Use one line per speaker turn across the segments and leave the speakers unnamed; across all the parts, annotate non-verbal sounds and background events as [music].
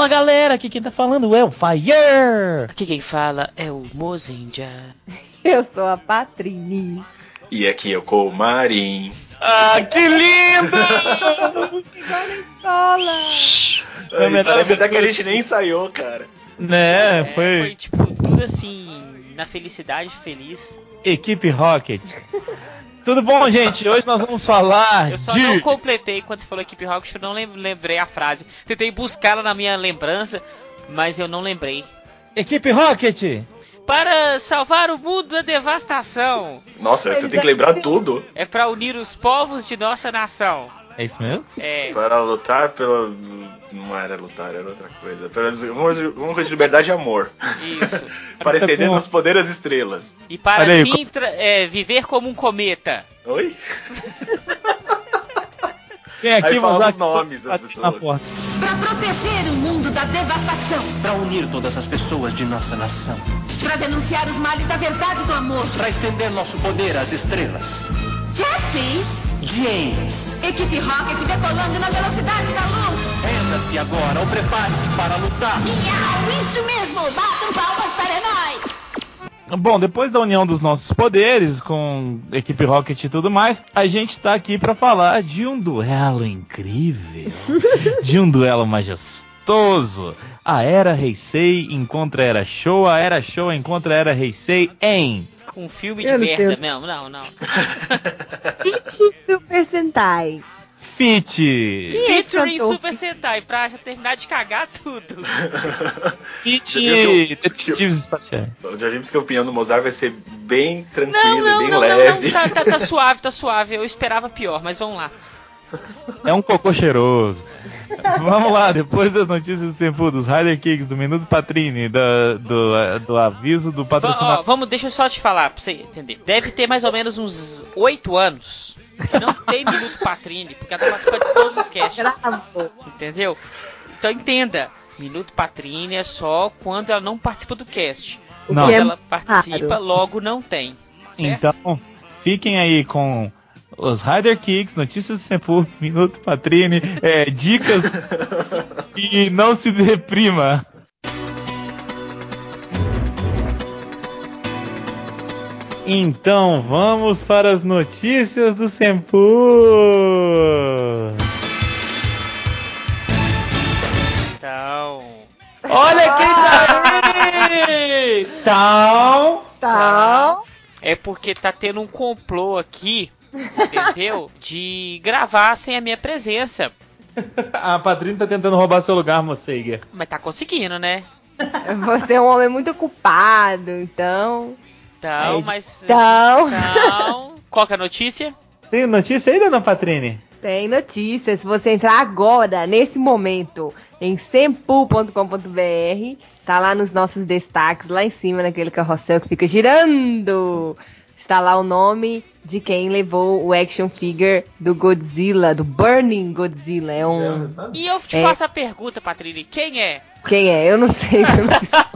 Fala galera, aqui quem tá falando é o Fire!
Aqui quem fala é o Mozenja. [laughs]
Eu sou a Patrini.
E aqui é o Colmarim.
Ah, que lindo! [laughs]
Igual na
parece até que a gente nem ensaiou, cara.
Né,
É,
foi...
foi tipo tudo assim, na felicidade, feliz.
Equipe Rocket. [laughs] Tudo bom, gente? Hoje nós vamos falar
Eu só
de...
não completei quando você falou equipe Rocket, eu não lem- lembrei a frase. Tentei buscá-la na minha lembrança, mas eu não lembrei.
Equipe Rocket!
Para salvar o mundo da devastação.
Nossa, você tem que lembrar tudo.
É para unir os povos de nossa nação.
É isso mesmo?
É.
Para lutar pela. Não era lutar, era outra coisa. Pela alguma coisa de liberdade e amor.
Isso. [laughs]
Para estender
com-
nos poderes das estrelas.
E para
Olha
assim é, viver como um cometa.
Oi? [laughs]
Vem aqui,
Aí fala
vamos
os nomes das pessoas.
porta.
Para proteger o mundo da devastação.
Para unir todas as pessoas de nossa nação.
Para denunciar os males da verdade e do amor.
Para estender nosso poder às estrelas.
Jesse!
James,
Equipe Rocket decolando na velocidade da luz.
renda-se agora ou prepare-se para lutar.
Miau! Isso mesmo! Batam palmas para nós!
Bom, depois da união dos nossos poderes com equipe Rocket e tudo mais, a gente tá aqui pra falar de um duelo incrível, [laughs] de um duelo majestoso. A Era Heisei encontra a Era Show, a Era Show encontra a Era Heisei em
Um filme de
não
merda mesmo. Não, não. [laughs]
Fit Super Sentai.
Fit.
É
Featuring? Super Sentai, pra já terminar de cagar tudo. [laughs]
Fit Detetives Espaciais.
Já vimos que a opinião do Mozart vai ser bem tranquila
Não,
e
não,
bem
não, não,
leve.
não, tá, tá, tá [laughs] suave, tá suave. Eu esperava pior, mas vamos lá.
É um cocô cheiroso. Vamos lá, depois das notícias do Sempu, dos Rider Kicks, do Minuto Patrini, da- do, do aviso do patrocinador.
vamos, deixa eu só te falar pra você entender. Deve ter mais ou menos uns 8 anos que não tem Minuto Patrine, porque ela participando de todos os casts. Entendeu? Então entenda. Minuto Patrine é só quando ela não participa do cast.
Não.
Quando
Que é
ela participa, logo não tem. Certo?
Então, fiquem aí com os Rider Kicks, notícias do Sempu, [laughs] Minuto Patrini, é, dicas [laughs] e não se deprima. Então, vamos para as notícias do Sempu.
Então.
Olha quem tá aí! Então,
Tá.
É porque tá tendo um complô aqui, entendeu? De gravar sem a minha presença. [laughs]
a Patrini tá tentando roubar seu lugar, Moceiger.
Mas tá conseguindo, né? [laughs]
Você é um homem muito ocupado, então.
Então,
Mas-
mas.
Então.
Então. Qual que é a notícia?
Tem notícia aí, dona Patrini?
Tem notícias. Se você entrar agora, nesse momento, em sempu.com.br, tá lá nos nossos destaques, lá em cima, naquele carrossel que fica girando. Está lá o nome de quem levou o action figure do Godzilla, do Burning Godzilla. É um.
E eu te
É.
faço a pergunta, Patrícia: quem é?
Quem é? Eu não sei. eu não sei. [laughs]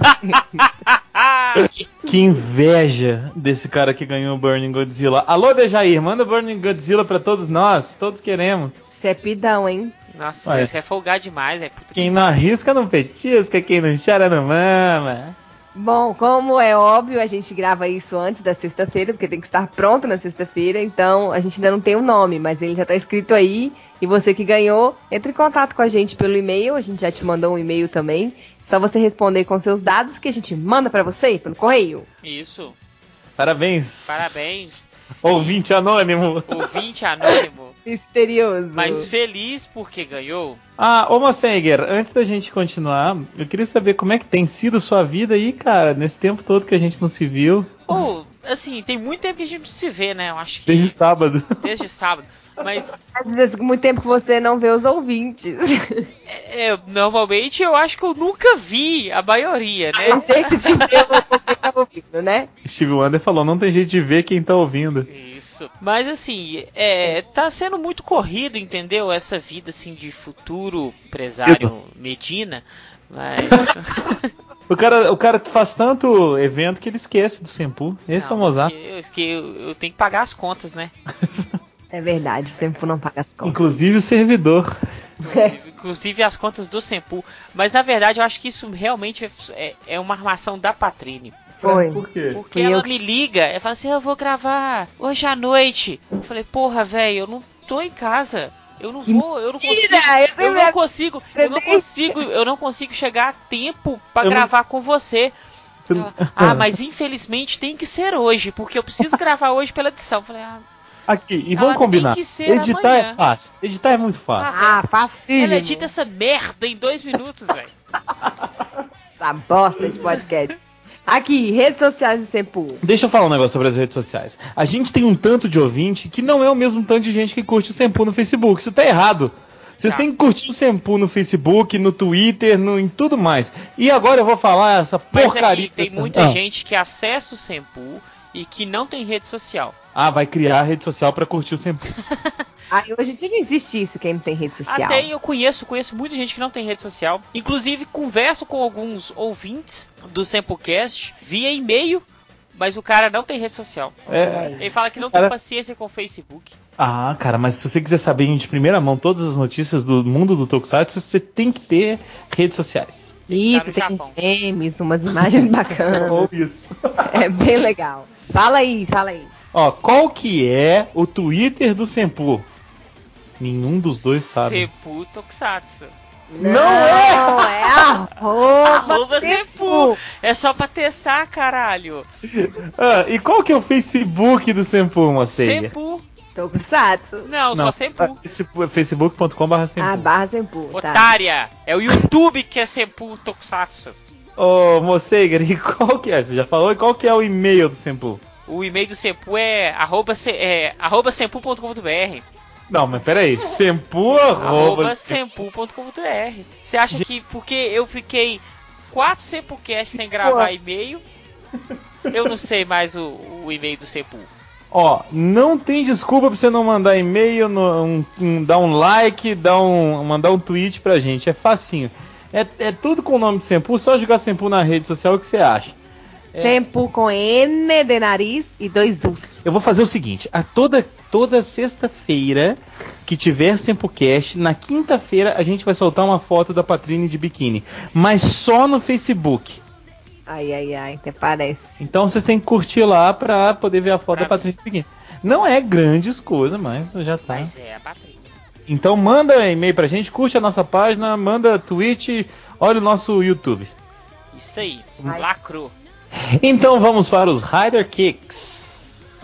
Que inveja desse cara que ganhou o Burning Godzilla. Alô, Dejair, manda Burning Godzilla pra todos nós. Todos queremos.
Você é pidão, hein?
Nossa, você é folgar demais, é
Quem não arrisca não petisca, quem não chora não mama.
Bom, como é óbvio, a gente grava isso antes da sexta-feira, porque tem que estar pronto na sexta-feira, então a gente ainda não tem o nome, mas ele já tá escrito aí. E você que ganhou, entre em contato com a gente pelo e-mail, a gente já te mandou um e-mail também. Só você responder com seus dados que a gente manda pra você pelo correio.
Isso.
Parabéns.
Parabéns.
Ouvinte anônimo.
Ouvinte anônimo,
Misterioso.
mas feliz porque ganhou.
Ah, ô Mossenger, antes da gente continuar, eu queria saber como é que tem sido sua vida aí, cara, nesse tempo todo que a gente não se viu,
assim, tem muito tempo que a gente não se vê, né? Eu acho que
desde sábado.
desde sábado. Mas
Às vezes, muito tempo que você não vê os ouvintes.
é, é, normalmente eu acho que eu nunca vi a maioria, né?
Tem jeito de ver o tá ouvindo, né?
Steve Wonder falou, não tem jeito de ver quem tá ouvindo.
Isso. Mas assim, é, tá sendo muito corrido, entendeu? Essa vida assim de futuro empresário Medina. Mas. [laughs]
O cara, o cara faz tanto evento que ele esquece do Sempu. Esse é o
Não,
Mozart.
Eu, que eu, eu tenho que pagar as contas, né? [laughs]
É verdade, o Sempu não paga as contas.
Inclusive o servidor.
Inclusive as contas do Sempu. Mas na verdade eu acho que isso realmente é, é- é uma armação da Patrine.
Foi.
Por quê?
Porque
Fui
ela
que-
me liga, ela fala assim, eu vou gravar hoje à noite. Eu falei, porra, velho, eu não tô em casa. Eu não
Que
vou, eu não consigo.
Eu
Eu não consigo, eu não consigo, eu não consigo chegar a tempo pra
Eu não-
gravar com você.
Você-
Ela, ah, mas infelizmente tem que ser hoje, porque eu preciso gravar hoje pela edição. Eu falei, ah,
Aqui, e vamos
tem
combinar.
que ser
Editar
amanhã.
é fácil. Editar é muito fácil.
Ah, fácil.
ela edita essa merda em dois minutos, velho. [laughs]
Essa bosta de podcast. Aqui, redes sociais do Sempu.
Deixa eu falar um negócio sobre as redes sociais. A gente tem um tanto de ouvinte que não é o mesmo tanto de gente que curte o Sempu no Facebook. Isso tá errado. Vocês
Tá.
têm que curtir o Sempu no Facebook, no Twitter, no, em tudo mais. E agora eu vou falar essa
Mas
porcaria.
aqui tem muita
Ah.
gente que acessa o Sempu e que não tem rede social.
Ah, vai criar a rede social pra curtir o Sempu. [laughs]
Ah, hoje em dia não existe isso, quem não tem rede social.
Até eu conheço, conheço muita gente que não tem rede social. Inclusive, converso com alguns ouvintes do Samplecast via e-mail, mas o cara não tem rede social.
É.
Ele fala que não
Cara-
tem paciência com o Facebook.
Ah, cara, mas se você quiser saber de primeira mão todas as notícias do mundo do Tokusatsu, você tem que ter redes sociais.
Isso,
Tá
tem uns memes, umas imagens [laughs] bacanas.
Ou isso.
É bem legal. Fala aí, fala aí.
Ó, qual que é o Twitter do Sempu? Nenhum dos dois sabe.
Sempu Tokusatsu.
Não é!
é arroba,
Arroba Sempu. É só pra testar, caralho.
Ah, e qual que é o Facebook do Sempu, Moceia?
Sempu.
Tokusatsu.
Não, só Sempu.
Facebook.com.br Sempu.
Ah, barra Sempu, tá.
Otária. É o YouTube que é Sempu Tokusatsu.
Ô, Moceiger, [laughs] e qual que é? Você já falou? E qual que é o e-mail do Sempu?
O e-mail do Sempu é arroba, se- é, arroba sempu.com.br.
Não, mas peraí. Sempu
Arroba sempu.com.br. Você acha que porque eu fiquei quatro Sempucast sem gravar e-mail, eu não sei mais o, o e-mail do Sempu.
Ó, não tem desculpa pra você não mandar e-mail, no- um- um- dar um like, dar um, mandar um tweet pra gente. É facinho. É, é tudo com o nome de Sempu, só jogar Sempu na rede social, o que você acha?
Sempu com N de nariz e dois U's.
Eu vou fazer o seguinte: a toda, toda sexta-feira que tiver SempoCast, na quinta-feira a gente vai soltar uma foto da Patrine de biquíni, mas só no Facebook.
Ai, ai, ai, até parece.
Então vocês têm que curtir lá pra poder ver a foto
Pra
da Patrine de biquíni. Não é grandes coisas, mas já tá.
Mas é a Patrícia.
Então manda e-mail pra gente, curte a nossa página, manda tweet, olha o nosso YouTube.
Isso aí,
Vai.
lacrou.
Então vamos para os Rider Kicks.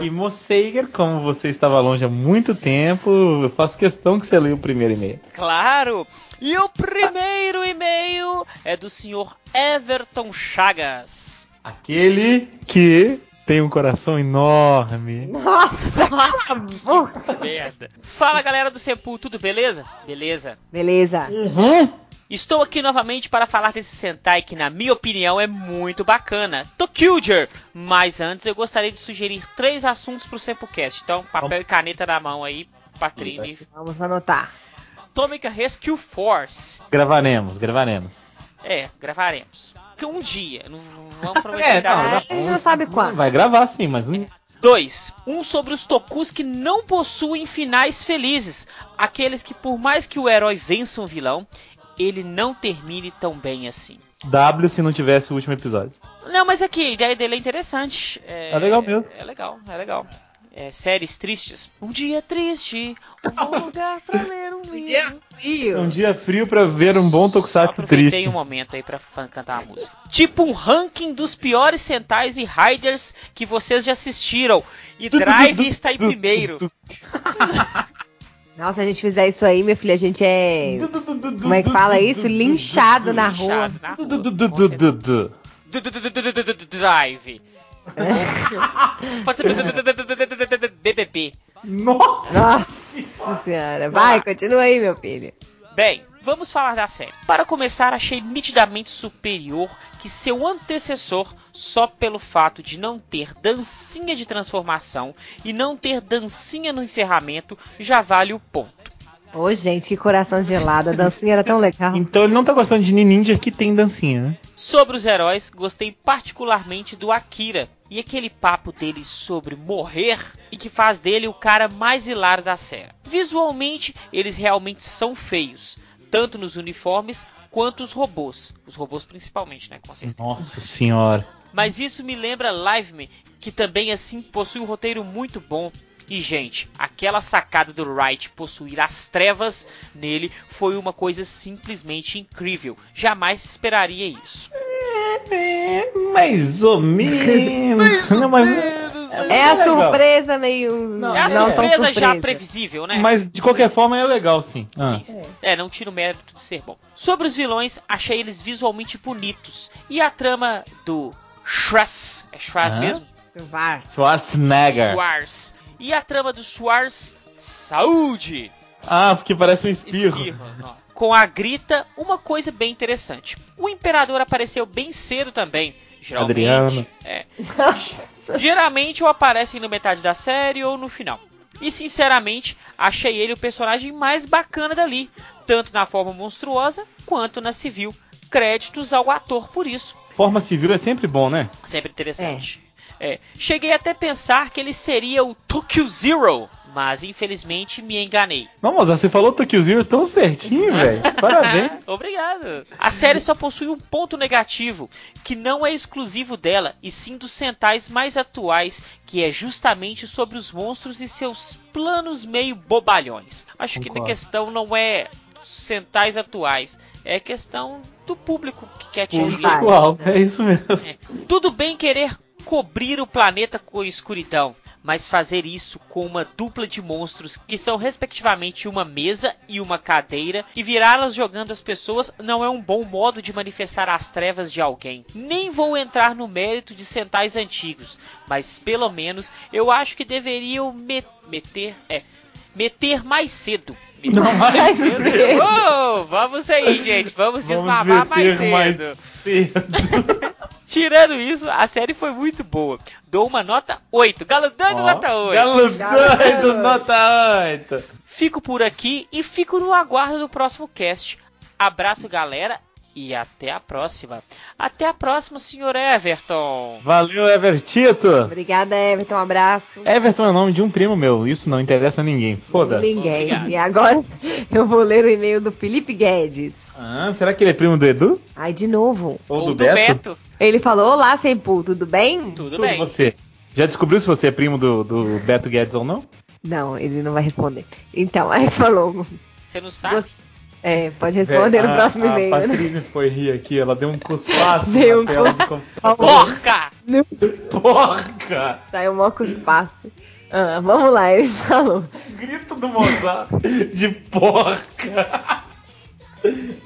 E Moceiger, como você estava longe há muito tempo, eu faço questão que você leia o primeiro e-mail.
Claro! E o primeiro e-mail é do senhor Everton Chagas.
Aquele que tem um coração enorme.
Nossa, nossa, boca.
Merda. Fala galera do Sempu, tudo beleza? Beleza.
Beleza.
Uhum.
Estou aqui novamente para falar desse Sentai que, na minha opinião, é muito bacana. Tokyuger! Mas antes eu gostaria de sugerir três assuntos pro SempuCast. Então, papel e caneta na mão aí, Patrine.
Vamos anotar.
Atômica Rescue Force.
Gravaremos, gravaremos.
É, gravaremos. Que Um dia, não vamos prometer
É, não,
nada.
a gente não sabe quando.
Vai gravar sim, mas um.
2. Um sobre os Tokus que não possuem finais felizes. Aqueles que, por mais que o herói vença um vilão, ele não termine tão bem assim.
W se não tivesse o último episódio.
Não, mas aqui, a ideia dele é interessante. É,
É legal mesmo.
É legal, é legal. É, séries tristes. Um dia triste, um bom lugar pra ler um livro.
frio.
Um dia frio pra ver um bom Tokusatsu triste.
um momento aí pra cantar a música. Tipo um ranking dos piores Sentais e Riders que vocês já assistiram. E Drive está em primeiro.
Nossa, se a gente fizer isso aí, meu filho, a gente é. Como é que fala isso? Linchado na rua.
Linchado na rua,
Du-
Pode ser BBB.
Nossa!
Nossa senhora. Vai, continua aí, meu filho.
Bem, vamos falar da série. Para começar, achei nitidamente superior que seu antecessor só pelo fato de não ter dancinha de transformação e não ter dancinha no encerramento já vale o ponto.
Ô, gente, que coração gelado. A dancinha era tão legal.
Então ele não tá gostando de Ninja que tem dancinha, né?
Sobre os heróis, gostei particularmente do Akira e aquele papo dele sobre morrer e que faz dele o cara mais hilário da série. Visualmente, eles realmente são feios, tanto nos uniformes quanto os robôs. Os robôs principalmente, né? Com certeza.
Nossa senhora.
Mas isso me lembra Liveman, que também assim possui um roteiro muito bom. E gente, aquela sacada do Wright possuir as trevas nele foi uma coisa simplesmente incrível. Jamais esperaria isso.
É, mais ou menos. não, mas,
É a
legal.
surpresa meio.
Não,
É a
não tão
surpresa já
surpresa.
previsível, né?
Mas de qualquer forma é legal, sim. Ah.
Sim. É, não tira o mérito de ser bom. Sobre os vilões, achei eles visualmente bonitos. E a trama do Schwarz, é Schwarz
Hã?
mesmo?
Silvar.
Schwarzenegger.
Schwarz. E a trama do Schwarz, saúde!
Ah, porque parece um espirro.
Espirro. Com a grita, uma coisa bem interessante. O Imperador apareceu bem cedo também. Geralmente,
Adriano.
É, geralmente ou aparecem no metade da série ou no final. E sinceramente, achei ele o personagem mais bacana dali, tanto na forma monstruosa quanto na civil. Créditos ao ator por isso.
Forma civil é sempre bom, né?
Sempre interessante. É, cheguei até a pensar que ele seria o Tokyo Zero, mas infelizmente me enganei.
Não, mas você falou Tokyo Zero tão certinho, [laughs] velho. Parabéns.
Obrigado. A série só possui um ponto negativo, que não é exclusivo dela, e sim dos centais mais atuais, que é justamente sobre os monstros e seus planos meio bobalhões. Acho que na
Concordo.
questão não é dos centais atuais, é questão do público que quer atingir.
Público.
Igual, é isso mesmo.
Tudo bem querer cobrir o planeta com escuridão, mas fazer isso com uma dupla de monstros que são respectivamente uma mesa e uma cadeira e virá-las jogando as pessoas não é um bom modo de manifestar as trevas de alguém. Nem vou entrar no mérito de centais antigos, mas pelo menos eu acho que deveriam me- meter, é, meter mais cedo.
Não, mais
cedo.
Uou, vamos aí, gente, vamos desmamar mais cedo.
mais cedo. [laughs]
Tirando isso, a série foi muito boa. Dou uma nota 8. Galo dando nota 8.
Galo doido,
doido.
nota 8.
Fico por aqui e fico no aguardo do próximo cast. Abraço, galera, e até a próxima. Até a próxima, senhor Everton.
Valeu, Evertito.
Obrigada, Everton. Um abraço.
Everton é o nome de um primo meu. Isso não interessa a ninguém. Foda-se.
Ninguém.
Obrigado.
E agora [laughs] eu vou ler o e-mail do Felipe Guedes.
Ah, será que ele é primo do Edu?
Ai, de novo.
Ou,
Ou
do, Beto?
Ele falou: Olá, Sempu, tudo bem?
Tudo,
Tudo
bem.
você. Já descobriu se você é primo do, do Beto Guedes ou não?
Não, ele não vai responder. Então, [laughs] aí falou.
Você não sabe?
É, pode responder no
A-
próximo
A
e-mail, né?
Patrícia foi rir aqui, ela deu um cuspaço
Deu
na
um
tela do
cuspaço.
computador.
Porca!
Porca!
Saiu mó espaço. Ah, vamos lá, ele falou.
Grito do Mozart de porca!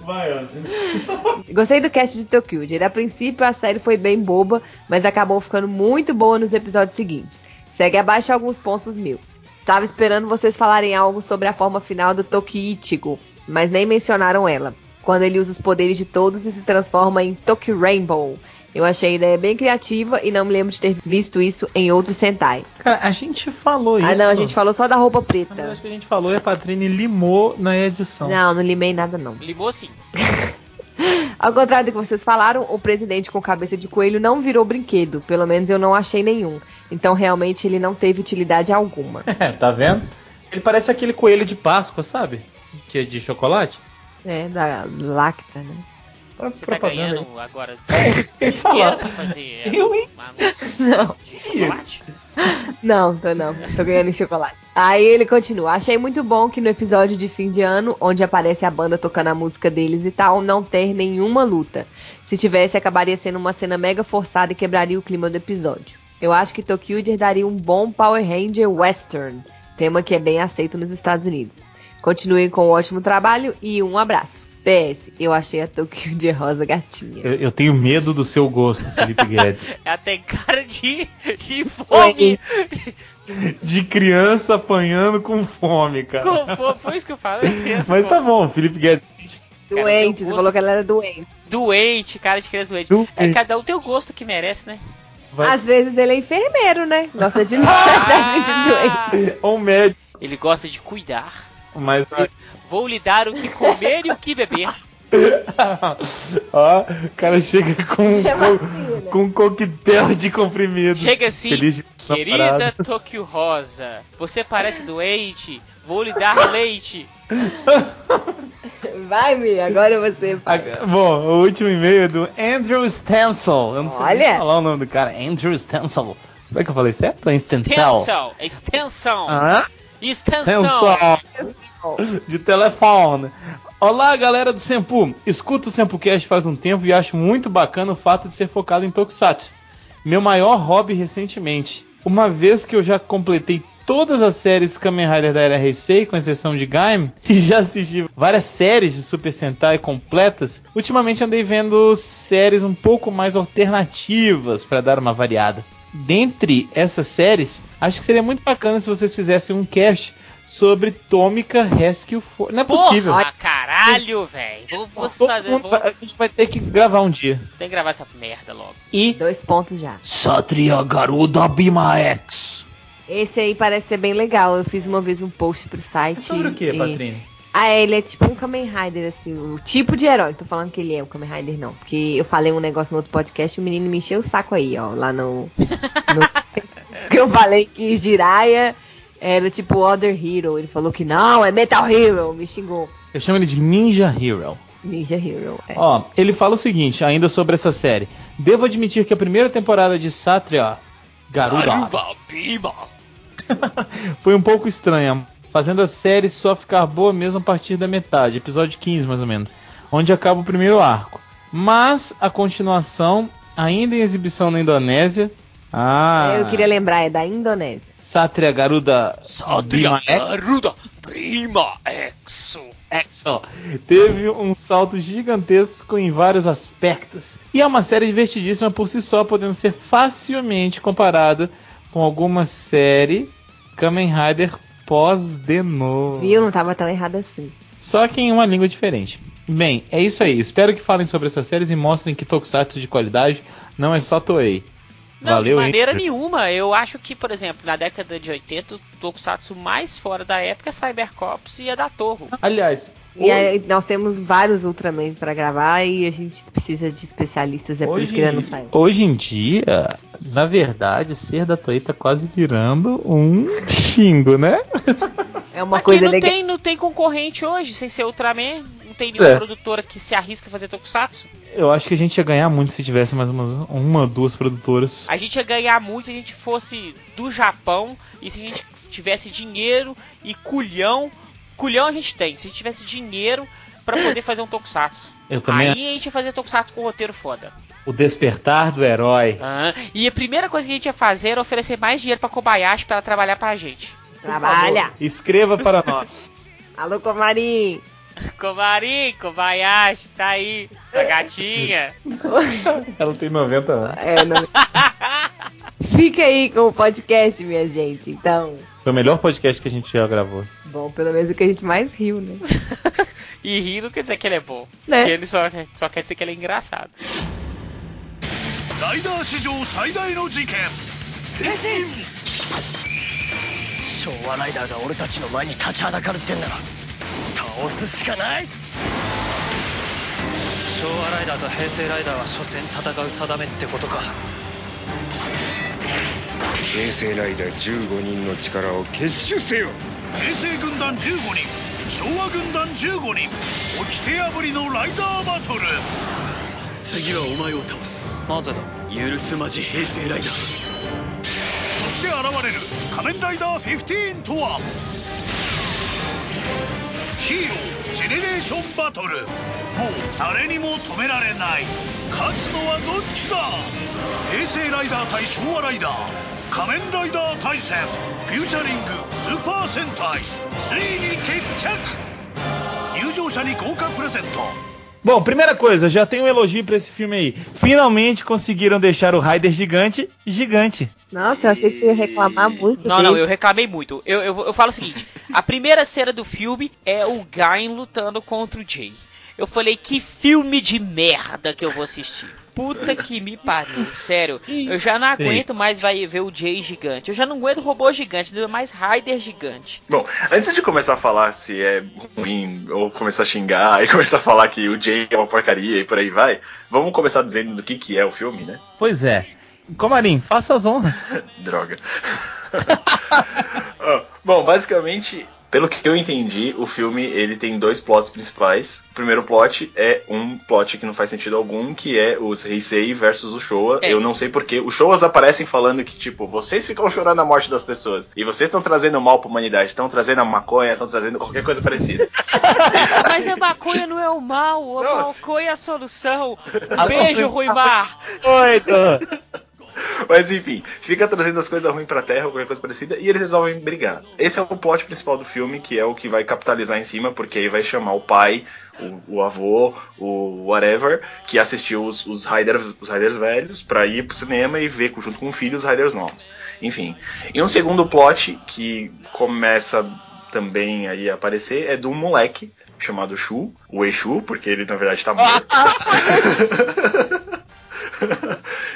Vai, ó.
Gostei do cast de Tokyo. A princípio a série foi bem boba, mas acabou ficando muito boa nos episódios seguintes. Segue abaixo alguns pontos meus. Estava esperando vocês falarem algo sobre a forma final do Tokiichigo, mas nem mencionaram ela. Quando ele usa os poderes de todos e se transforma em Toki Rainbow. Eu achei a ideia bem criativa e não me lembro de ter visto isso em outro Sentai.
Cara, a gente falou isso.
Ah, não, a gente falou só da roupa
Mas eu
preta.
acho que a gente falou e a Patrine limou na edição.
Não, não limei nada não.
Limou sim. [laughs]
Ao contrário do que vocês falaram, o presidente com cabeça de coelho não virou brinquedo. Pelo menos eu não achei nenhum. Então realmente ele não teve utilidade alguma. [laughs]
É, tá vendo? Ele parece aquele coelho de Páscoa, sabe? Que é de chocolate.
É, da Lacta, né?
Você tá ganhando agora
É eu falar.
pra fazer
Eu, hein?
um anúncio [laughs]
Não,
de chocolate?
não, tô não. Tô ganhando em chocolate. Aí ele continua. Achei muito bom que no episódio de fim de ano, onde aparece a banda tocando a música deles e tal, não ter nenhuma luta. Se tivesse, acabaria sendo uma cena mega forçada e quebraria o clima do episódio. Eu acho que Tokyo daria um bom Power Ranger Western, tema que é bem aceito nos Estados Unidos. Continuem com o ótimo trabalho e um abraço. PS, eu achei a Tokyo de rosa gatinha.
Eu, eu tenho medo do seu gosto, Felipe Guedes. [laughs]
Ela tem cara de, de fome.
De criança apanhando com fome, cara.
Com fome. Foi isso que eu falei. [laughs]
Mas tá bom, Felipe Guedes.
Doente, você
gosto-
falou que ela era doente.
Doente, cara de criança doente.
Doente.
É, cada um tem o gosto que merece, né?
Vai
Às vezes ele é enfermeiro, né? Gosta de [laughs] da gente doente.
ou um médico.
Ele gosta de cuidar.
Mas
Vou lhe dar o que comer e o que beber. [laughs]
ó, o cara chega com, [laughs]
É
com, um coquetel de comprimidos.
Chega assim, querida. Tokyo Rosa, você parece doente, vou lhe dar leite. [laughs]
Vai, Mi, agora você.
Ah, Bom, o último e-mail é do Andrew Stencil. Eu não sei
Olha.
nem falar o nome do cara. Andrew Stencil. Será que eu falei certo? É Stencil.
Extensão, extensão,
Hã?
Extensão.
De telefone. Olá, galera do Sempu. Escuto o SempuCast faz um tempo e acho muito bacana o fato de ser focado em Tokusatsu. Meu maior hobby recentemente. Uma vez que eu já completei todas as séries Kamen Rider da era Heisei, com exceção de Gaim, [laughs] e já assisti várias séries de Super Sentai completas, ultimamente andei vendo séries um pouco mais alternativas para dar uma variada. Dentre essas séries, acho que seria muito bacana se vocês fizessem um cast sobre Tômica Rescue Force. Não é possível.
Porra, caralho, velho. Vou,
mundo
vou,
a gente vai ter que gravar um dia.
tem que gravar essa merda logo.
E
Dois pontos já.
Satria Garuda Bima X.
Esse aí parece ser bem legal. Eu fiz uma vez um post pro site.
É sobre o que,
e-
Patrine?
Ah, ele é tipo um Kamen Rider, assim, o tipo de herói. Não tô falando que ele é um Kamen Rider, não. Porque eu falei um negócio no outro podcast e o menino me encheu o saco aí, ó. Lá no. no [laughs] que eu falei que Jiraiya era tipo Other Hero. Ele falou que não, é Metal Hero. Me xingou.
Eu chamo ele de Ninja Hero.
Ninja Hero. É.
Ó, ele fala o seguinte, ainda sobre essa série. Devo admitir que a primeira temporada de Satria Garuda
Bima. [laughs]
foi um pouco estranha, fazendo a série só ficar boa mesmo a partir da metade, episódio 15 mais ou menos, onde acaba o primeiro arco. Mas a continuação, ainda em exibição na Indonésia. Ah,
Eu queria lembrar, é da Indonésia.
Satria Garuda Bima X.
Garuda Prima Exo.
Exo teve um salto gigantesco em vários aspectos. E é uma série divertidíssima por si só, podendo ser facilmente comparada com alguma série Kamen Rider pós de novo.
Viu? Não tava tão errado assim.
Só que em uma língua diferente. Bem, é isso aí. Espero que falem sobre essas séries e mostrem que Tokusatsu de qualidade não é só Toei.
Não,
Valeu,
de
hein?
maneira nenhuma. Eu acho que, por exemplo, na década de 80, o Tokusatsu mais fora da época é Cybercops e é da Torre.
Aliás,
E aí, nós temos vários Ultraman pra gravar e a gente precisa de especialistas, é por isso
Hoje,
que ainda não saiu.
hoje em dia, na verdade, ser da Toei tá quase virando um xingo, né?
É uma
Aqui
coisa
não
legal.
tem, não tem concorrente hoje, sem ser Ultraman. Tem nenhuma
É.
produtora que se arrisca a fazer Tokusatsu.
Eu acho que a gente ia ganhar muito se tivesse mais umas, uma ou duas produtoras.
A gente ia ganhar muito se a gente fosse do Japão e se a gente tivesse dinheiro e culhão. Culhão a gente tem. Se a gente tivesse dinheiro pra poder fazer um Tokusatsu.
Eu também.
Aí a gente ia fazer Tokusatsu com roteiro foda.
O despertar do herói.
Ah, e a primeira coisa que a gente ia fazer era oferecer mais dinheiro pra Kobayashi pra ela trabalhar pra gente.
Trabalha!
Escreva para nós. [laughs]
Alô, Comarim!
Komarin, Kobayashi, tá aí, sua gatinha. [laughs]
Ela tem 90 anos.
É, não... Fica aí com o podcast, minha gente. Então,
Foi o melhor podcast que a gente já gravou.
bom, pelo menos o que a gente mais riu, né? [laughs]
E rir não quer dizer que ele é bom.
Né?
Porque ele só, só quer dizer que ele é engraçado.
ライダー史上最大の事件
昭和ライダーが俺たちの前に立ちはだかるってんなら 倒すしかない。昭和ライダーと平成ライダーは所詮戦う定めってことか。
平成ライダー15人の力を結集せよ。
平成軍団15人昭和軍団15人掟破りのライダーバトル。
次はお前を倒す。なぜだ？許すまじ平成ライダー。
そして現れる仮面ライダー15とは？ヒーロージェネレーションバトル。もう誰にも止められない。勝つのはどっちだ？平成ライダー対昭和ライダー。仮面ライダー対戦。フューチャリングスーパー戦隊。ついに決着。入場者に豪華プレゼント。
Bom, primeira coisa, já tem um elogio pra esse filme aí. Finalmente conseguiram deixar o Raider gigante gigante.
Nossa, eu achei que você ia reclamar muito
Não,
dele.
não, eu reclamei muito. Eu, eu, eu falo o seguinte: a primeira cena do filme é o Gain lutando contra o Jay. Eu falei, que filme de merda que eu vou assistir. Puta que me pariu, [laughs] sério. Eu já não
Sei.
aguento mais vai ver o Jay gigante. Eu já não aguento robô gigante, ainda mais Raider gigante.
Bom, antes de começar a falar se é ruim ou começar a xingar e [laughs] começar a falar que o Jay é uma porcaria e por aí vai, vamos começar dizendo do que, que é o filme, né?
Pois é. Comarim, faça as honras. [laughs]
Droga. Bom, basicamente, pelo que eu entendi, o filme ele tem dois plots principais. O primeiro plot é um plot que não faz sentido algum, que é os Heisei versus o Showa.
É.
Eu não sei porquê. Os Showas aparecem falando que, tipo, vocês ficam chorando a morte das pessoas. E vocês estão trazendo mal pra humanidade. Estão trazendo a maconha, estão trazendo qualquer coisa parecida. [laughs]
Mas a maconha não é o mal, a
Nossa.
maconha é a solução. Beijo, Ruivar. [laughs]
Oi, Tô. [laughs]
Mas enfim, fica trazendo as coisas ruins pra terra ou qualquer coisa parecida e eles resolvem brigar. Esse é o plot principal do filme, que é o que vai capitalizar em cima, porque aí vai chamar o pai, o, o avô, o whatever, que assistiu os, os, Riders, os Riders velhos pra ir pro cinema e ver junto com o filho os Riders novos. Enfim. E um segundo plot que começa também aí a aparecer é de um moleque chamado Shu, o Exu, porque ele na verdade tá morto. [laughs] [laughs]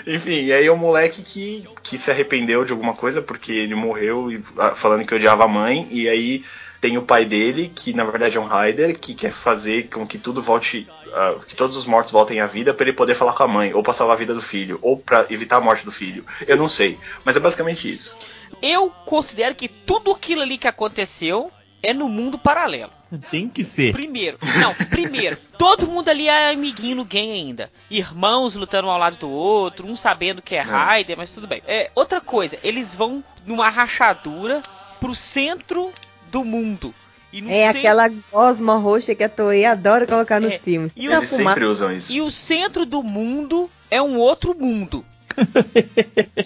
Enfim, e aí um moleque que, que se arrependeu de alguma coisa porque ele morreu e, ah, falando que odiava a mãe, e aí tem o pai dele, que na verdade é um Rider, que quer fazer com que tudo volte, ah, que todos os mortos voltem à vida para ele poder falar com a mãe, ou pra salvar a vida do filho, ou pra evitar a morte do filho. Eu não sei, mas é basicamente isso.
Eu considero que tudo aquilo ali que aconteceu é no mundo paralelo.
Tem que ser.
Primeiro, não, primeiro, todo mundo ali é amiguinho no game ainda. Irmãos lutando um ao lado do outro, um sabendo que é Raider, mas tudo bem. É, outra coisa, eles vão numa rachadura pro centro do mundo. E no
É
centro-
aquela gosma roxa que a Toei adora colocar nos
É,
filmes.
e
Eles sempre usam isso.
E o centro do mundo é um outro mundo.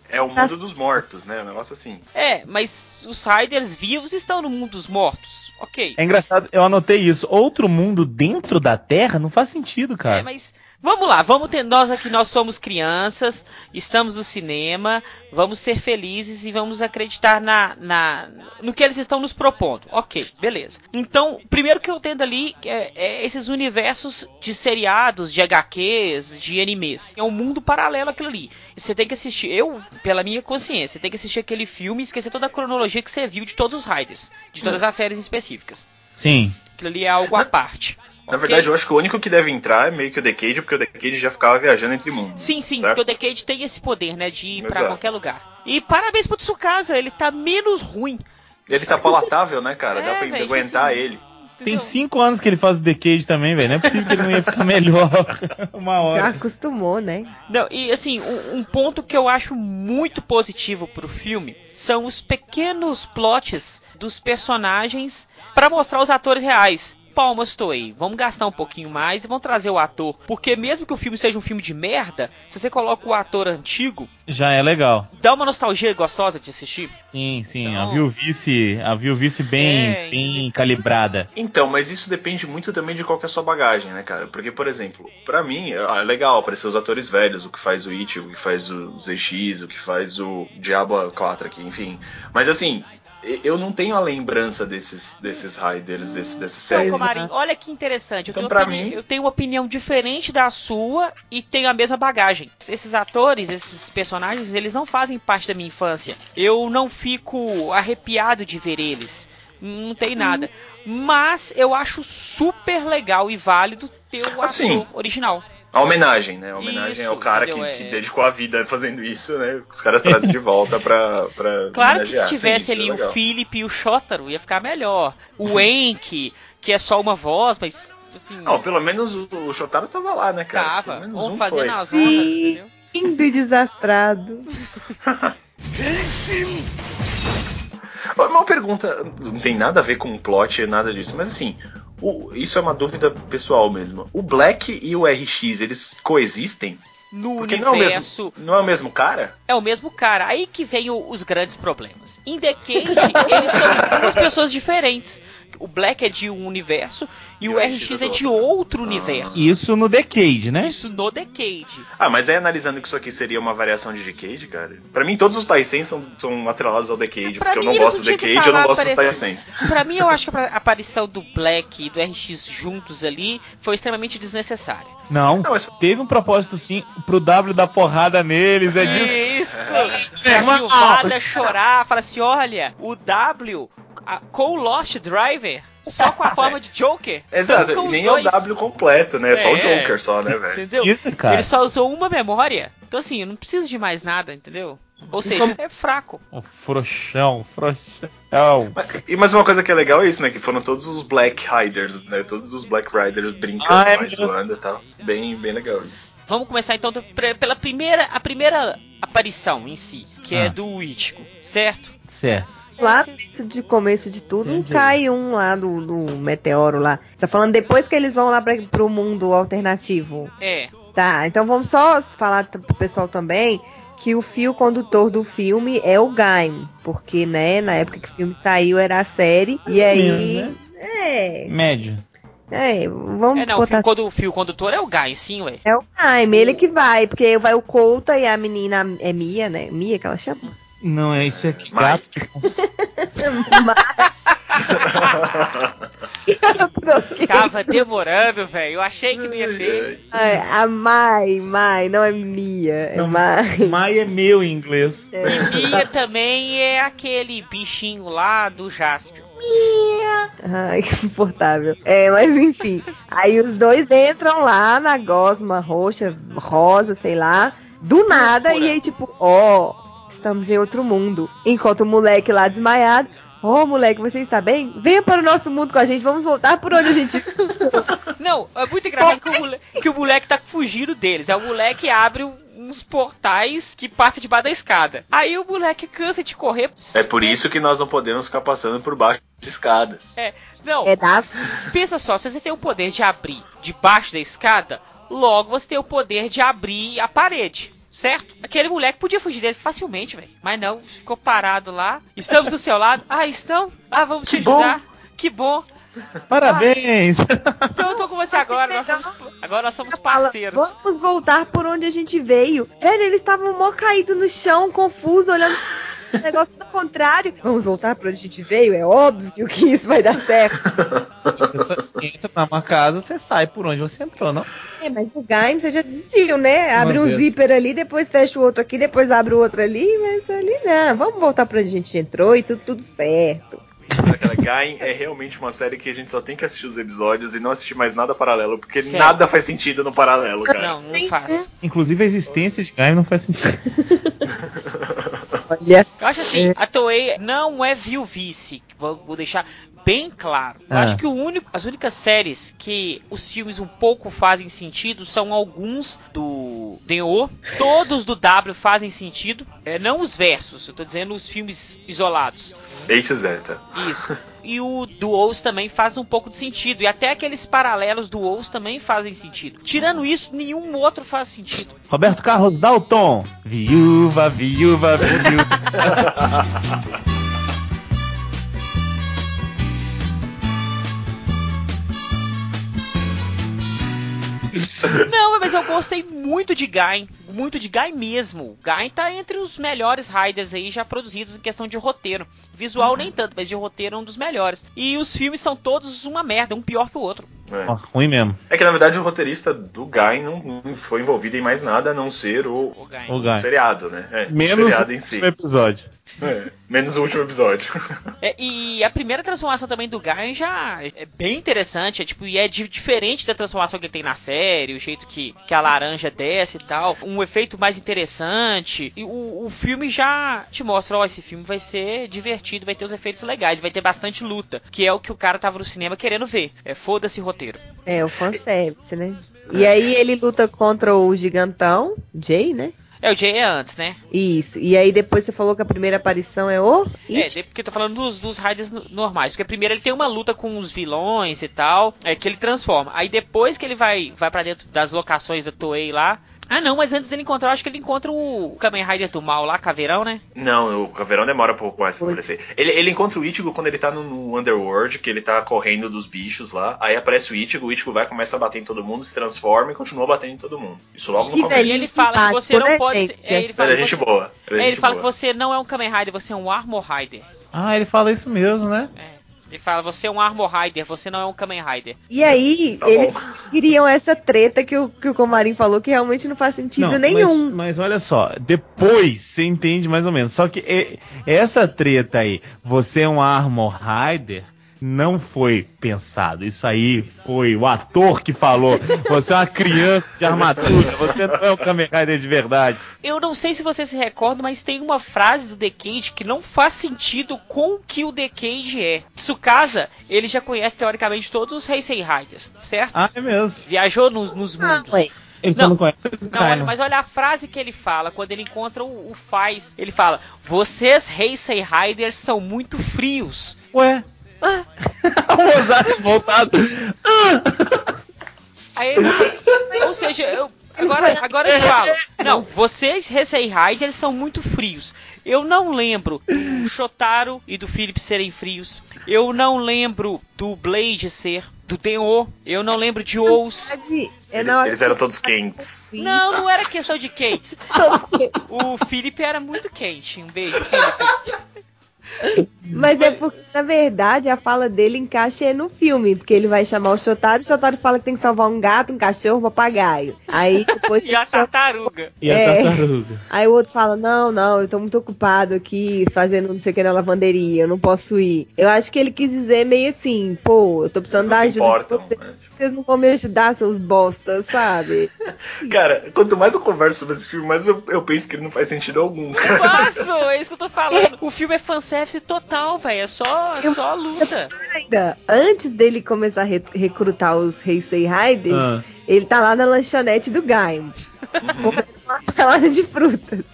É o mundo dos mortos, né? Um negócio assim.
É, mas os Riders vivos estão no mundo dos mortos. Ok.
É engraçado, eu anotei isso. Outro mundo dentro da Terra não faz sentido,
É,
cara.
mas vamos lá, vamos ter nós aqui nós somos crianças, estamos no cinema, vamos ser felizes e vamos acreditar na, na no que eles estão nos propondo. OK, beleza. Então, primeiro que eu entendo ali é, é esses universos de seriados, de HQs, de animes. É um mundo paralelo aquilo ali. Você tem que assistir, eu, pela minha consciência, tem que assistir aquele filme e esquecer toda a cronologia que você viu de todos os Riders, de todas as séries específicas.
Sim.
Aquilo ali é algo à parte.
Na
Ok?
verdade, eu acho que o único que deve entrar é meio que o Decade, porque o Decade já ficava viajando entre mundos.
Sim, sim,
certo?
porque o Decade tem esse poder, né? De ir pra
Exato.
qualquer lugar. E parabéns pro Tsukasa, ele tá menos ruim.
Ele tá palatável, né, cara? Dá
É,
pra
velho,
aguentar
assim,
ele.
Tem cinco anos que ele faz o Decade também, velho. Não é possível que ele não ia ficar melhor [laughs] uma
Já
hora.
acostumou, né?
Não, e assim, um, um ponto que eu acho muito positivo pro filme são os pequenos plots dos personagens pra mostrar os atores reais. Palmas, Toei. Vamos gastar um pouquinho mais e vamos trazer o ator. Porque mesmo que o filme seja um filme de merda, se você coloca o ator antigo,
Já é legal.
dá uma nostalgia gostosa de assistir.
Sim, sim.
Então-
A Viuvice, a Viuvice bem,
É,
bem calibrada.
Então, mas isso depende muito também de qual que é a sua bagagem, né, cara? Porque, por exemplo, pra mim, ah, é legal aparecer os atores velhos, o que faz o It, o que faz o ZX, o que faz o Diabo 4 aqui, enfim. Mas assim, eu não tenho a lembrança desses, desses Riders, desse, dessas
Então,
séries.
Comarim, olha que interessante. Eu,
Então,
tenho
mim-
eu tenho uma opinião diferente da sua e tenho a mesma bagagem. Esses atores, esses personagens, eles não fazem parte da minha infância. Eu não fico arrepiado de ver eles. Não tem nada. Mas eu acho super legal e válido ter o ator
Assim,
original.
A homenagem, né? A homenagem
Isso,
ao cara que,
entendeu?
que
É.
dedicou a vida fazendo isso, né? Os caras trazem de volta pra. pra [laughs]
Claro que se.
Sim,
tivesse
isso é
ali o
legal.
Philip e o Shotaro, ia ficar melhor. O [laughs] Enki, que é só uma voz, mas. Assim,
Não, pelo menos o, o Shotaro tava lá, né, cara?
tava.
Pelo menos
Ou
um
fazendo
foi.
as ondas,
Sim.
entendeu?
Lindo e desastrado. [laughs]
Uma pergunta, não tem nada a ver com o plot, nada disso, mas assim, o- isso é uma dúvida pessoal mesmo. O Black e o RX, eles coexistem?
No
Porque não é, o
universo
mesmo, não é o mesmo cara?
é o mesmo cara. Aí que vem o- os grandes problemas. Em The Cage, [laughs] eles são duas pessoas diferentes. O Black é de um universo e,
E
o RX
RX
é
é
de
outro.
outro universo.
Isso no Decade, né?
Isso no Decade.
Ah, mas aí analisando que isso aqui seria uma variação de Decade, cara. Pra mim, todos os Taisen são, são atrelados ao Decade,
Pra
porque eu não gosto do Decade, eu não gosto dos. Taisens.
Pra mim, eu acho que a aparição do Black e do RX juntos ali foi extremamente desnecessária.
Não.
Não, mas-
Teve um propósito sim pro W dar porrada neles, é disso.
Isso!
É, irmão.
Gilvada chorar, fala assim: olha, o W a, com o Lost Driver, só com a [laughs] forma de Joker.
Exato, nem
dois.
é o W completo, né? É só o
É.
Joker só, né, velho?
Entendeu?
Isso, cara.
Ele só usou uma memória. Então, assim, eu não preciso de mais nada, entendeu? Ou seja, é fraco.
O frouxão, frouxão.
Mas- E mais uma coisa que é legal é isso, né? Que foram todos os Black Riders, né? Todos os Black Riders brincando,
Ah, é
mais zoando e tal. Bem, bem legal isso.
Vamos começar então pela primeira, a primeira aparição em si, que é
Ah.
do Ítico, certo?
Certo.
Lá de começo de tudo,
Entendi.
cai um lá do, do meteoro lá. Você tá falando depois que eles vão lá pra, pro mundo alternativo.
É.
Tá, então vamos só falar pro pessoal também que o fio condutor do filme é o Gaim. Porque, né, na época que o filme saiu era a série. E aí.
menos,
É,
Médio.
é, vamos
É, não, o
botar
fio, quando o fio condutor é o Guy, sim, ué.
É o Gaim, ele que vai, porque vai o Couta e a menina é Mia, né? Mia que ela chama?
Não, é isso aqui.
Mas-
Gato que [laughs]
Tava demorando, velho. Eu achei que não ia ter.
Ai, a Mai, Mai, não é Mia, é
Não,
Mai.
Mai é meu em inglês.
E Mia também é aquele bichinho lá do Jaspion.
Ai, [laughs] que confortável. É, mas enfim. Aí os dois entram lá na gosma roxa, rosa, sei lá, do nada, e aí, tipo, ó, estamos em outro mundo. Enquanto o moleque lá desmaiado. Ô, moleque, você está bem? Venha para o nosso mundo com a gente, vamos voltar por onde a gente. [laughs]
Não, é muito engraçado que o, moleque, que o moleque tá fugindo deles. Aí o moleque abre uns portais que passa debaixo da escada. Aí o moleque cansa de correr.
É por isso que nós não podemos ficar passando por baixo de escadas.
É, não,
É da.
pensa só, se você tem o poder de abrir debaixo da escada, logo você tem o poder de abrir a parede. Certo? Aquele moleque podia fugir dele facilmente, velho. Mas não, ficou parado lá. Estamos do seu lado. Ah, estão? Ah, vamos te
Que bom.
ajudar. Que bom. [laughs]
Parabéns!
Então eu tô com você agora. Nós somos, agora nós somos
Fala,
parceiros.
Vamos voltar por onde a gente veio. Velho, eles estavam mó caídos no chão, confusos, olhando [laughs] o negócio do contrário. Vamos voltar por onde a gente veio? É óbvio que isso vai dar certo. [laughs]
Você só você entra numa casa, você sai por onde você entrou, não?
É, mas o Gaim você já assistiu, né? Abre
Uma
um
vez.
zíper ali, depois fecha o outro aqui, depois abre o outro ali, mas ali não. Vamos voltar pra onde a gente entrou e tudo, tudo certo.
Aquela Gain é realmente uma série que a gente só tem que assistir os episódios e não assistir mais nada paralelo, porque
Sério?
nada faz sentido no paralelo, cara.
Não, não faz.
Inclusive a existência de Gaim não faz sentido. [laughs]
Olha.
Eu acho assim, a Toei não é viuvice. Vou, vou deixar bem claro. Eu
Ah.
acho que o único, as únicas séries que os filmes um pouco fazem sentido são alguns do DO. Todos do W fazem sentido. É, não os versos, eu tô dizendo os filmes isolados.
H Zeta.
Isso. E o do Ous também faz um pouco de sentido. E até aqueles paralelos do Ous também fazem sentido. Tirando isso, nenhum outro faz sentido.
Roberto Carlos Dalton. Viúva, viúva, viúva. [laughs]
Não, mas eu gostei muito de Gain, muito de Gain mesmo. Gain tá entre os melhores riders aí já produzidos em questão de roteiro. Visual nem tanto, mas de roteiro é um dos melhores. E os filmes são todos uma merda, um pior que o outro.
Ó, ruim mesmo.
É. é que na verdade o roteirista do Gain não, não foi envolvido em mais nada a não ser o,
O Gain.
O Gaim.
seriado, né? É, o
Menos
seriado
o
em si.
último episódio.
É, menos o último episódio.
É, e a primeira transformação também do Gain já é bem interessante, é tipo, e é di- diferente da transformação que ele tem na série, o jeito que, que a laranja desce e tal, um efeito mais interessante. E o, o filme já te mostra, ó, esse filme vai ser divertido, vai ter os efeitos legais, vai ter bastante luta, que é o que o cara tava no cinema querendo ver. É foda-se roteiro.
É, o fanservice, né? E aí ele luta contra o gigantão, Jay, né?
É, o Jay é antes, né?
Isso. E aí depois você falou que a primeira aparição é o.
É,
It?
de- porque eu tô falando dos, dos Raiders no- normais. Porque primeiro ele tem uma luta com os vilões e tal, é que ele transforma. Aí depois que ele vai, vai para dentro das locações da Toei lá, Ah, não, mas antes dele encontrar, eu acho que ele encontra o Kamen Rider do mal lá, Caveirão, né?
Não, o Caveirão demora um pouco mais pra aparecer. Ele, ele encontra o Ichigo quando ele tá no, no Underworld, que ele tá correndo dos bichos lá. Aí aparece o Ichigo, o Ichigo vai, começa a bater em todo mundo, se transforma e continua batendo em todo mundo. Isso logo no
Que
começo.
E ele fala que você não pode ser. é, ele fala
é
que
gente
você-
boa. É
ele
gente
fala que
boa.
você não é um Kamen Rider, você é um Armor Rider.
Ah, ele fala isso mesmo, né?
É. Ele fala, você é um Armor Rider, você não é um Kamen Rider.
E aí,
Tá
eles queriam essa treta que o, que o Comarim falou que realmente não faz sentido
Não,
nenhum.
Mas, mas olha só, depois você entende mais ou menos. Só que é- essa treta aí, você é um Armor Rider, não foi pensado. Isso aí foi o ator que falou. Você é uma criança de armadura, você não é um Kamen Rider de verdade.
Eu não sei se você se recorda, mas tem uma frase do Decade que não faz sentido com o que o Decade é. Tsukasa, ele já conhece teoricamente todos os Heisei Riders, certo?
Ah, é mesmo.
Viajou nos, nos
Ah,
mundos.
ué.
Ele só
Não.
não conhece
Não, olha, mas olha a frase que ele fala quando ele encontra o, o Faz. Ele fala: Vocês, Heisei Riders, são muito frios.
Ué. O Mozart voltado.
Aí ou seja, eu, agora, agora eu falo. Não, vocês, Heisei Riders, são muito frios. Eu não lembro do Shotaro e do Philip serem frios. Eu não lembro do Blade ser, do Tenho. Eu não lembro de Ous.
É
eles eram todos quentes.
Não, não era questão de quente. O Philip era muito quente. Um beijo, Philip.
Mas é porque, na verdade, a fala dele encaixa no filme, porque ele vai chamar o Shotaro, e o Shotaro fala que tem que salvar um gato, um cachorro, um papagaio. Aí depois [laughs]
E a tartaruga.
E a
É.
tartaruga.
Aí o outro fala: Não, não, eu tô muito ocupado aqui fazendo não sei o que na lavanderia, eu não posso ir. Eu acho que ele quis dizer meio assim: Pô, eu tô precisando
Vocês
da
não se
ajuda de
importam,
vocês.
né?
Vocês não vão me ajudar, seus bostas, sabe? [laughs]
Cara, quanto mais eu converso sobre esse filme, mais eu, eu penso que ele não faz sentido algum, cara.
Faço, é isso que eu tô falando. O filme é fanservice total, velho. É só, é só luta.
Ainda, antes dele começar a re- recrutar os Heisei Riders,
Ah.
ele tá lá na lanchonete do Gaim, comendo uma salada de frutas.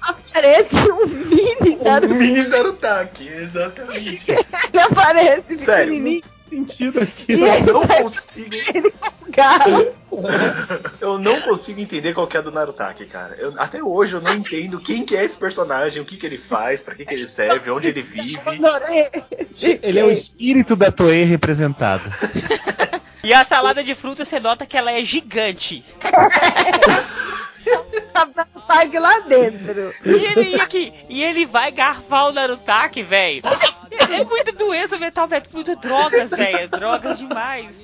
Aparece um mini Naruto.
mini Narutaki, exatamente. [laughs]
Ele aparece
Sério,
pequenininho.
Sentido aqui.
E
Eu
ele
não
vai
consigo. [laughs]
carro. [laughs]
Eu não consigo entender qual que é a do Narutaki, cara. Eu- até hoje eu não entendo quem que é esse personagem, o que que ele faz, pra que que ele serve, onde ele vive.
Ele é o espírito da Toei representado. [laughs]
E a salada de frutas, você nota que ela é gigante. [laughs]
Pague lá dentro.
E ele ia aqui, e ele vai garfar o Narutaki, velho. É muita doença mental, velho. Muita drogas, velho. Drogas demais.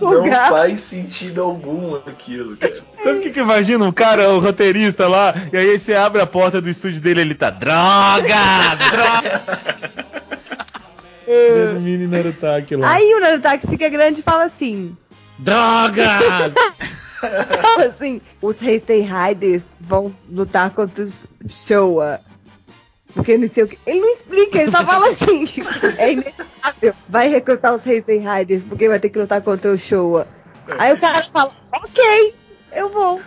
Não faz sentido algum aquilo, cara.
Sabe o que que imagina? Um cara, o roteirista lá, e aí você abre a porta do estúdio dele ele tá Drogas! [laughs] Drogas! Vendo o mini Narutaki lá.
Aí o Narutaki fica grande e fala assim:
Drogas! [laughs]
assim, os Heisei Riders vão lutar contra os Showa. Porque não sei o que. Ele não explica, ele só [laughs] fala assim. É inevitável. Vai recrutar os Heisei Riders porque vai ter que lutar contra o Showa. Aí o cara fala, ok, eu vou.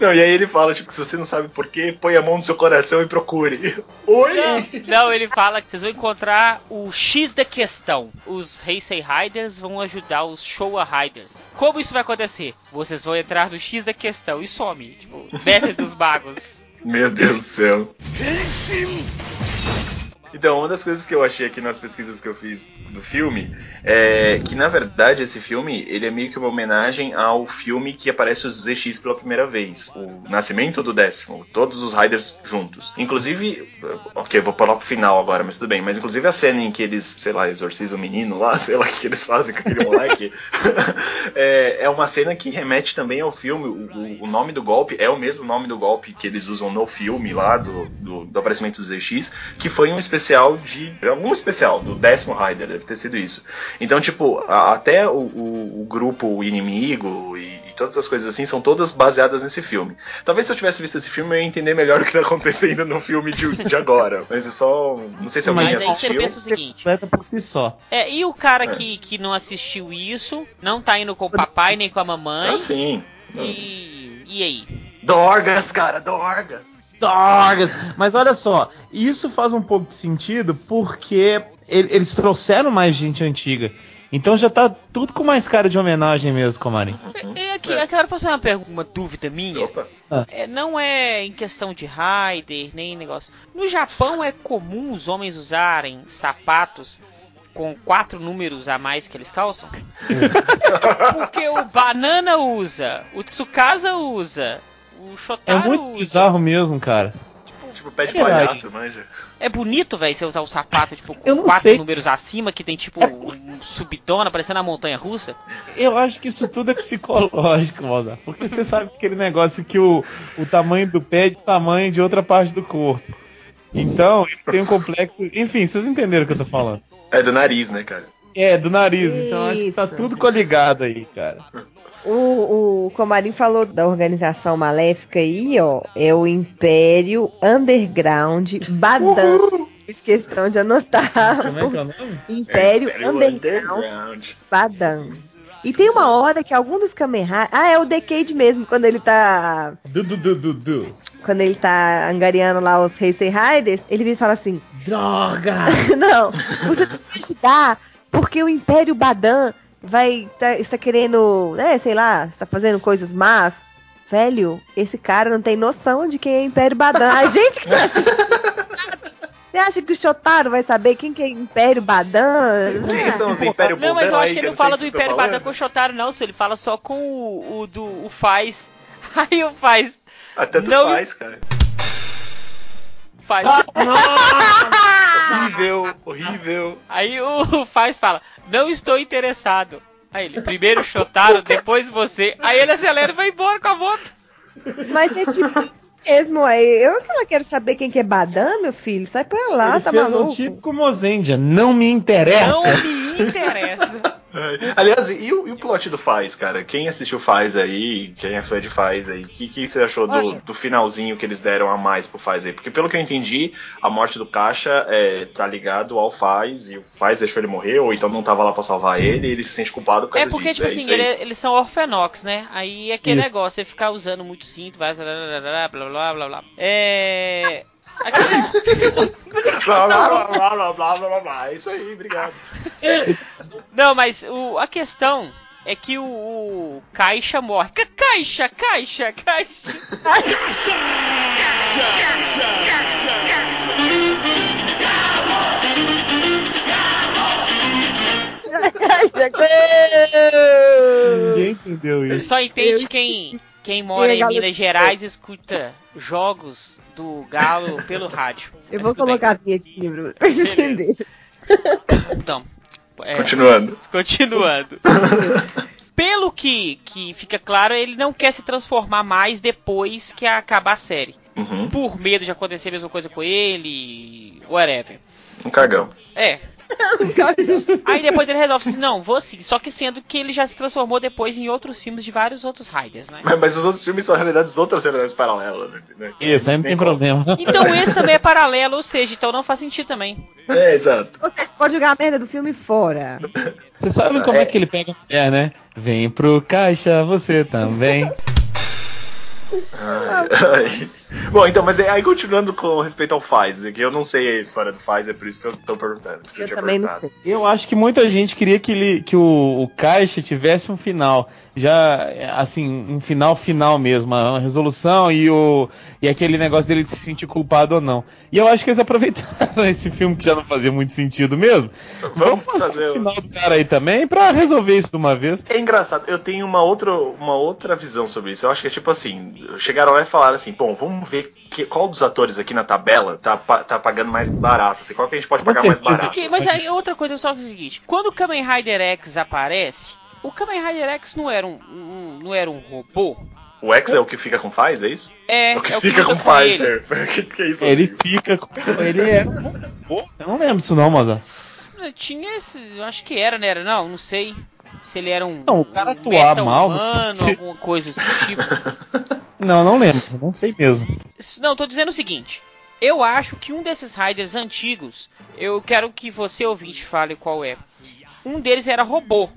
Não, e aí ele fala, tipo, se você não sabe por quê, põe a mão no seu coração e procure. [laughs] Oi!
Não, ele fala que vocês vão encontrar o X da questão. Os Heisei Riders vão ajudar os Showa Riders. Como isso vai acontecer? Vocês vão entrar no X da questão e some. Tipo, desce dos bagos.
Meu Deus do céu. [laughs] Então, uma das coisas que eu achei aqui nas pesquisas que eu fiz do filme é que, na verdade, esse filme ele é meio que uma homenagem ao filme que aparece os ZX pela primeira vez. O Nascimento do Décimo. Todos os Riders juntos. Inclusive, ok, vou pular pro final agora, mas tudo bem. Mas, inclusive, a cena em que eles, sei lá, exorcizam o menino lá, [laughs] sei lá o que eles fazem com aquele moleque, [laughs] é, é uma cena que remete também ao filme. O, o- nome do golpe é o mesmo nome do golpe que eles usam no filme lá, do, do, do aparecimento do ZX, que foi um especial de. algum especial, do décimo Rider, deve ter sido isso. Então, tipo, a- até o, o- o grupo o inimigo e, e todas as coisas assim são todas baseadas nesse filme. Talvez se eu tivesse visto esse filme eu ia entender melhor [laughs] o que tá acontecendo no filme de, de agora. Mas é só. Não sei se alguém
Mas
Mas aí você
assistiu.
pensa o seguinte.
Completa por si só.
É, e o cara
É.
que, que não assistiu isso, não tá indo com o papai nem com a mamãe.
Ah, sim.
E. E aí?
Dorgas, cara, Dorgas.
Drogas! Mas olha só, isso faz um pouco de sentido porque ele- eles trouxeram mais gente antiga. Então já tá tudo com mais cara de homenagem mesmo, Comarim.
E e aqui, eu quero fazer uma pergunta, uma dúvida minha.
Opa.
É, não é em questão de Raider, nem negócio. No Japão é comum os homens usarem sapatos com quatro números a mais que eles calçam? [laughs] Porque o Banana usa, o Tsukasa usa, o
É
Shotaro
muito
usa.
bizarro mesmo, cara.
Tipo, pé de palhaço, manja.
É bonito, velho, você usar o sapato tipo
Eu
com
não
quatro
sei. É
números acima, que tem tipo um subidona parecendo a montanha russa.
Eu acho que isso tudo é psicológico, Mozart. Porque você sabe aquele negócio que o, o tamanho do pé é de tamanho de outra parte do corpo. Então, eles têm um complexo. Enfim, vocês entenderam o que eu tô falando.
É do nariz, né, cara?
É, do nariz. Então acho que tá tudo coligado aí, cara.
O, o Comarim falou da organização maléfica aí, ó. É o Império Underground Badan. Fiz questão de anotar.
Como é que é o nome?
Império
Império
Underground
Underground.
Badan. E tem uma hora que algum dos Kamen Ah, é o Decade mesmo, quando ele tá.
Du, du, du, du, du.
Quando ele tá angariando lá os Heisei Riders, ele vem e fala assim:
Droga! [laughs]
Não, você tem que ajudar, porque o Império Badan vai tá, está querendo, né, sei lá, está fazendo coisas más. Velho, esse cara não tem noção de quem é Império Badan. A [laughs] gente que tá assistindo. Você acha que o Shotaro vai saber quem que é Império Badan?
Quem são os Império
Não, mas eu acho
aí,
que ele não fala do
sei o que
Império Badan com o Shotaro, não, se ele fala só com o, o do o Faz. [laughs] Aí o Faz.
Até tu
Não-
faz, cara.
Faz.
Horrível, [laughs] horrível.
Aí o [laughs] Faz fala: Não estou interessado. Aí ele, primeiro o Shotaro, depois você. Aí ele acelera e vai embora com a moto.
Mas é tipo mesmo, aí eu que ela quero saber quem que é Badan, meu filho. Sai pra lá,
Ele
tá
fez
maluco?
um tipo Mozendia. Não me interessa.
Não me interessa.
Aliás, e o, e o plot do Faz, cara? Quem assistiu Faz aí, quem é fã de Faz aí, o que, que você achou do, do finalzinho que eles deram a mais pro Faz aí? Porque pelo que eu entendi, a morte do Caixa é, tá ligado ao Faz, e o Faz deixou ele morrer, ou então não tava lá pra salvar ele, e ele se sente culpado por
É
causa
porque,
disso.
tipo
é
assim, ele- eles são orfenox, né? Aí é aquele
Isso.
negócio, você ficar usando muito cinto, vai. Blá blá blá blá blá blá. É
blá, blá, blá, blá, blá, blá, blá, É isso aí, obrigado.
Não, mas o, a questão é que o, o Caixa morre. Ca caixa, Caixa, Caixa.
Ninguém entendeu isso.
Ele só entende quem quem mora em Minas Gerais escuta jogos do Galo [laughs] pelo rádio.
Eu vou
tudo bem.
colocar a vinhetinha pra vocês
Beleza.
entenderem.
Então, é,
Continuando. [laughs]
continuando. Pelo que, que fica claro, ele não quer se transformar mais depois que acabar a série.
Uhum.
Por medo de acontecer a mesma coisa com ele, whatever.
Um cagão.
É. [laughs] Aí depois ele resolve assim, não, vou sim. Só que sendo que ele já se transformou depois em outros filmes de vários outros Riders, né?
Mas, mas os outros filmes são realidades outras realidades paralelas, entendeu?
Isso, aí não tem
como.
problema.
Então esse também é paralelo, ou seja, então não faz sentido também.
É, exato.
Você pode jogar a merda do filme fora.
Você sabe como é que ele pega a mulher, né? Vem pro caixa, você também.
Ai. Bom, então, mas aí continuando com respeito ao Faz, que eu não sei a história do Faz, é por isso que eu tô perguntando.
Eu
tinha
também não sei.
Eu acho que muita gente queria que, ele, que o, o Caixa tivesse um final. Já, assim, um final final mesmo. Uma resolução e, o, e aquele negócio dele de se sentir culpado ou não. E eu acho que eles aproveitaram [laughs] esse filme que já não fazia muito sentido mesmo. Vamos fazer
fazer
o
o-
final do cara aí também pra resolver isso de uma vez.
É engraçado, eu tenho uma outra, uma outra visão sobre isso. Eu acho que é tipo assim: chegaram lá e falaram assim, bom, vamos ver que- qual dos atores aqui na tabela tá, pa- tá pagando mais barato. Assim, qual que a gente pode
Com
pagar mais barato?
Mas aí outra coisa só que é o seguinte: quando o Kamen Rider X aparece, o Kamen Rider X não era um, um- não era um robô.
O X é o que fica com Faz, é isso?
É,
É o que
é o
fica
luta
com Faz,
ele.
é. que, que é isso?
Ele fica com. Ele é. Pô, eu não lembro disso não, Mozart.
Tinha esse, eu acho que era, né? Era não, não sei. Se ele era um,
Não, o cara
um
atuar mal,
humano, alguma coisa do tipo. [laughs]
Não, não lembro. Não sei mesmo.
Não, tô dizendo o seguinte. Eu acho que um desses Riders antigos, eu quero que você ouvinte fale qual é. Um deles era robô.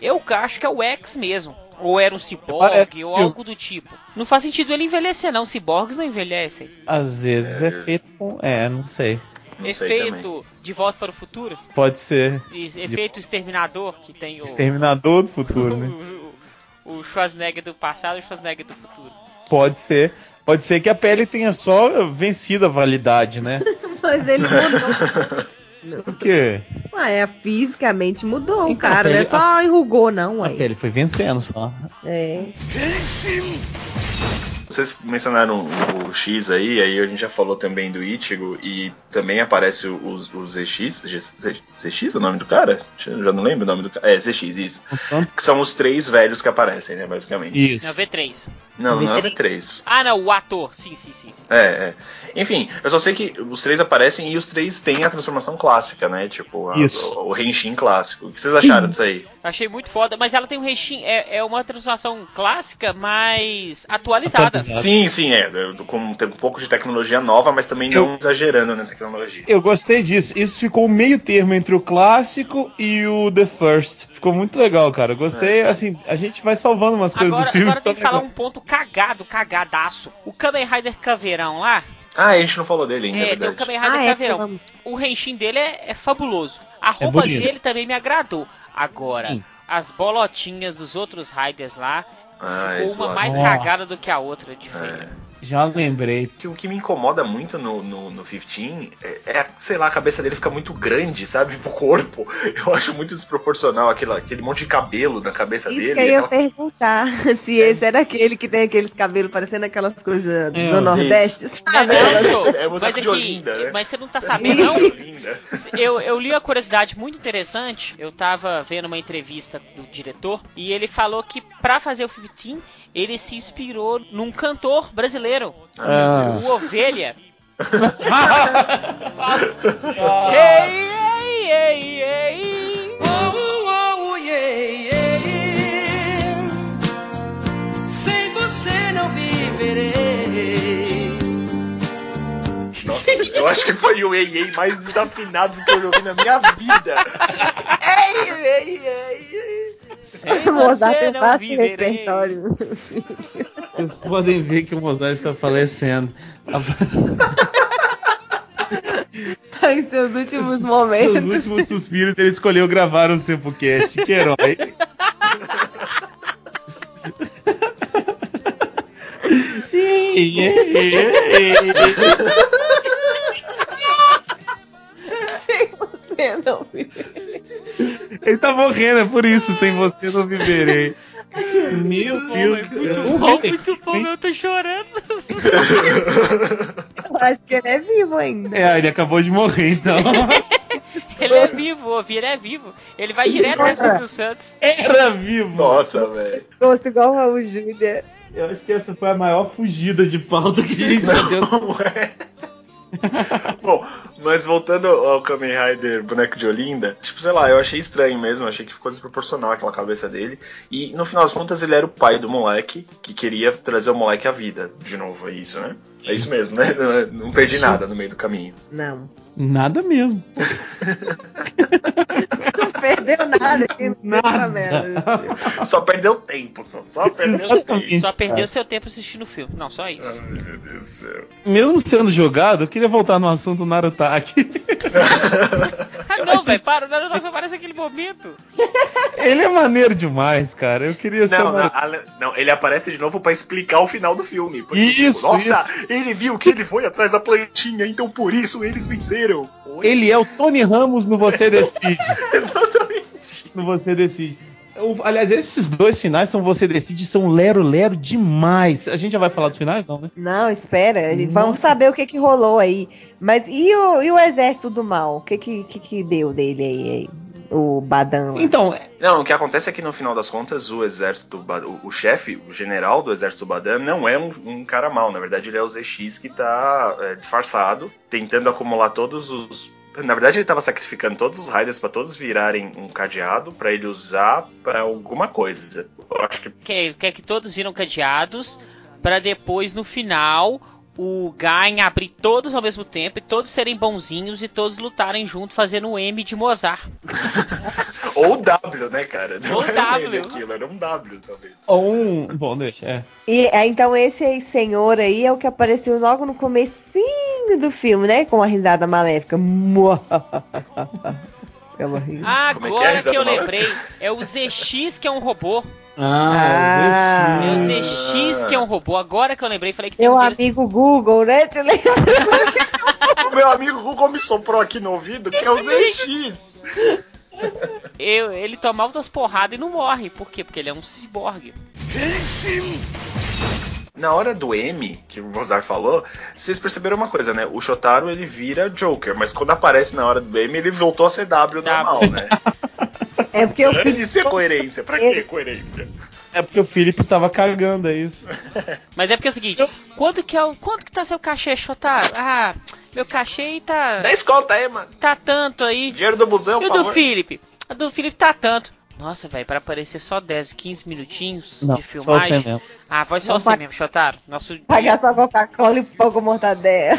Eu acho que é o X mesmo. Ou era um ciborgue, ou algo do tipo. Não faz sentido ele envelhecer, não. Ciborgues não envelhecem.
Às vezes é feito com. É, não sei.
Não
efeito De Volta para o Futuro,
Pode ser.
e efeito Exterminador, que tem o,
Exterminador do futuro, né? [laughs]
o, o Schwarzenegger do passado e o Schwarzenegger do futuro.
Pode ser. Pode ser que a pele tenha só vencido a validade, né? [laughs]
Mas ele mudou. [laughs]
Por quê?
Ué, fisicamente mudou o
Então,
cara,
a
não é
pele-
só enrugou, não,
A
ué.
pele foi vencendo só.
É.
Vocês mencionaram o X aí, aí a gente já falou também do Ichigo e também aparece o, o, o ZX. Z- ZX é o nome do cara? Eu já não lembro o nome do cara. É, ZX, isso.
Então,
Que são os três velhos que aparecem, né, basicamente.
Isso.
Não, V3.
Não, não é V3.
Ah, não, o ator. Sim, sim, sim. sim.
É, é. Enfim, eu só sei que os três aparecem e os três têm a transformação clássica, né? Tipo, a-
Isso.
o, o Henshin clássico. O que vocês acharam disso aí?
Achei muito foda, mas ela tem um recheio, é, é uma transformação clássica, mas atualizada.
Atualizada.
Sim, sim, é. Com um pouco de tecnologia nova, mas também não exagerando na tecnologia.
Eu gostei disso. Isso ficou meio termo entre o clássico e o The First. Ficou muito legal, cara. Eu Gostei, assim, a gente vai salvando umas coisas
Agora,
do filme.
agora tem que falar um ponto cagado, cagadaço. O Kamen Rider Caveirão lá,
Ah, a gente não falou dele ainda, é,
é, tem o
verdade.
Kamen Rider
Ah, é,
Caveirão.
falamos.
O Henshin dele é, é fabuloso. A roupa
bonito.
dele também me agradou. Agora,
Sim.
as bolotinhas dos outros Riders lá,
Ah,
ficou uma
lá.
mais cagada do que a outra de feio.
É.
Já lembrei.
Que o que me incomoda muito no, no, no 15 é, é, sei lá, a cabeça dele fica muito grande, sabe? Pro corpo. [laughs] Eu acho muito desproporcional aquela, aquele monte de cabelo na cabeça
Isso
dele.
que eu ia
aquela-
perguntar, [laughs] se esse era aquele que tem aqueles cabelos parecendo aquelas coisas
É,
do Nordeste,
Não,
sabe?
é boneco
mas,
de
aqui,
Olinda, né?
mas você não tá sabendo, não? Eu, eu li uma curiosidade muito interessante. Eu tava vendo uma entrevista do diretor e ele falou que pra fazer o 15 ele se inspirou num cantor brasileiro,
Ah.
o Ovelha. [laughs] Ei, ei, ei, ei.
Sem você não viverei.
Nossa, eu acho que foi o ei, ei mais desafinado que eu já ouvi na minha vida. ei, ei, ei, ei.
Sem [laughs]
Mozart
você
tem fácil
viverei.
repertório.
Vocês podem ver que o Mozart está falecendo. [laughs]
Tá em seus últimos
Seus
momentos.
últimos suspiros, ele escolheu gravar um Sempocast. Que herói. [laughs]
Sem você não viverei.
Ele tá morrendo, é por isso, sem você não viverei. Meu Deus.
Muito bom, muito bom, eu tô chorando.
Eu acho que ele é vivo ainda.
É, ele acabou de morrer, então. [laughs]
Ele é vivo, o Ovelha é vivo. Ele vai direto no Silvio Santos.
Era vivo.
Nossa, velho.
Gosto igual o Raul Júlia.
Eu acho que essa foi a maior fugida de pauta que a gente já deu.
Não [laughs] é. [laughs] Bom, mas voltando ao Kamen Rider Boneco de Olinda, tipo, sei lá, eu achei estranho mesmo, achei que ficou desproporcional aquela cabeça dele. E no final das contas ele era o pai do moleque que queria trazer o moleque à vida. De novo, é isso, né? É isso mesmo, né? Não, [laughs] não perdi nada no meio do caminho.
Não.
Nada mesmo. [laughs]
Perdeu nada aqui [laughs]
Nada.
merda.
Só perdeu tempo, só, só perdeu tempo.
Só perdeu seu tempo assistindo o filme. Não, só isso.
Ai, meu Deus do céu.
Mesmo sendo jogado, eu queria voltar no assunto Narutaki. [laughs]
Ah, não, velho, para, o Naruto só aparece naquele momento.
Ele é maneiro demais, cara. Eu queria ser
Não,
um
não, ele aparece de novo pra explicar o final do filme. Porque, tipo,
Isso,
nossa, ele viu que ele foi atrás da plantinha, então por isso eles venceram. Oi?
Ele é o Tony Ramos no Você Decide. [laughs]
Exatamente.
No [laughs] Você Decide. O- aliás, esses dois finais são Você Decide, são lero-lero demais. A gente já vai falar dos finais, não, né?
Não, espera.
Nossa.
Vamos saber o que que rolou aí. Mas e o, e o exército do mal? O que que, que, que deu dele aí? aí? O Badan.
Então,
Não, o que acontece é que no final das contas, o exército, o, o chefe, o general do exército Badan, não é um, um cara mau. Na verdade, ele é o ZX que tá é, disfarçado, tentando acumular todos os. Na verdade, ele tava sacrificando todos os Raiders pra todos virarem um cadeado pra ele usar pra alguma coisa. Eu acho que
Quer, quer que todos viram cadeados pra depois, no final, o Gain abrir todos ao mesmo tempo e todos serem bonzinhos e todos lutarem junto fazendo o M de Mozart. [laughs]
Ou W, né, cara? Não
Ou
era um
W.
Aquilo, era um W, talvez.
ou um. Bom, deixa. É.
E é, então esse senhor aí é o que apareceu logo no comecinho do filme, né? Com a risada maléfica. [laughs] Rindo.
Ah,
é que é,
agora que, eu
maléfica?
lembrei. É o ZX que é um robô.
Ah.
É o
Ah,
ZX que é um robô. Agora que eu lembrei, falei que tem
Meu
um
amigo Google, né? Te lembra? [laughs]
O meu amigo Google me soprou aqui no ouvido que é o ZX.
Eu- ele toma altas porradas e não morre. Por quê? Porque ele é um ciborgue. [laughs]
Na hora do M, que o Mozart falou, vocês perceberam uma coisa, né? O Shotaro ele vira Joker, mas quando aparece na hora do M, ele voltou a ser W normal, né?
É porque eu fiz.
de ser coerência. Pra que coerência?
É porque o Felipe tava cagando, é isso. [laughs]
Mas é porque é o seguinte, quanto que é o. Quanto que tá seu cachê, Shotaro? Ah, meu cachê tá.
Da escola, tá aí, mano.
tá tanto aí.
Dinheiro do busão,
E o
por
do
favor.
Felipe? A do Felipe tá tanto. Nossa, velho, pra aparecer só 10, 15 minutinhos
Não,
de
só
filmagem.
você mesmo.
Ah, vai só você mesmo, Shotaro. Nosso.
Pagar só Coca-Cola e pouco mortadela.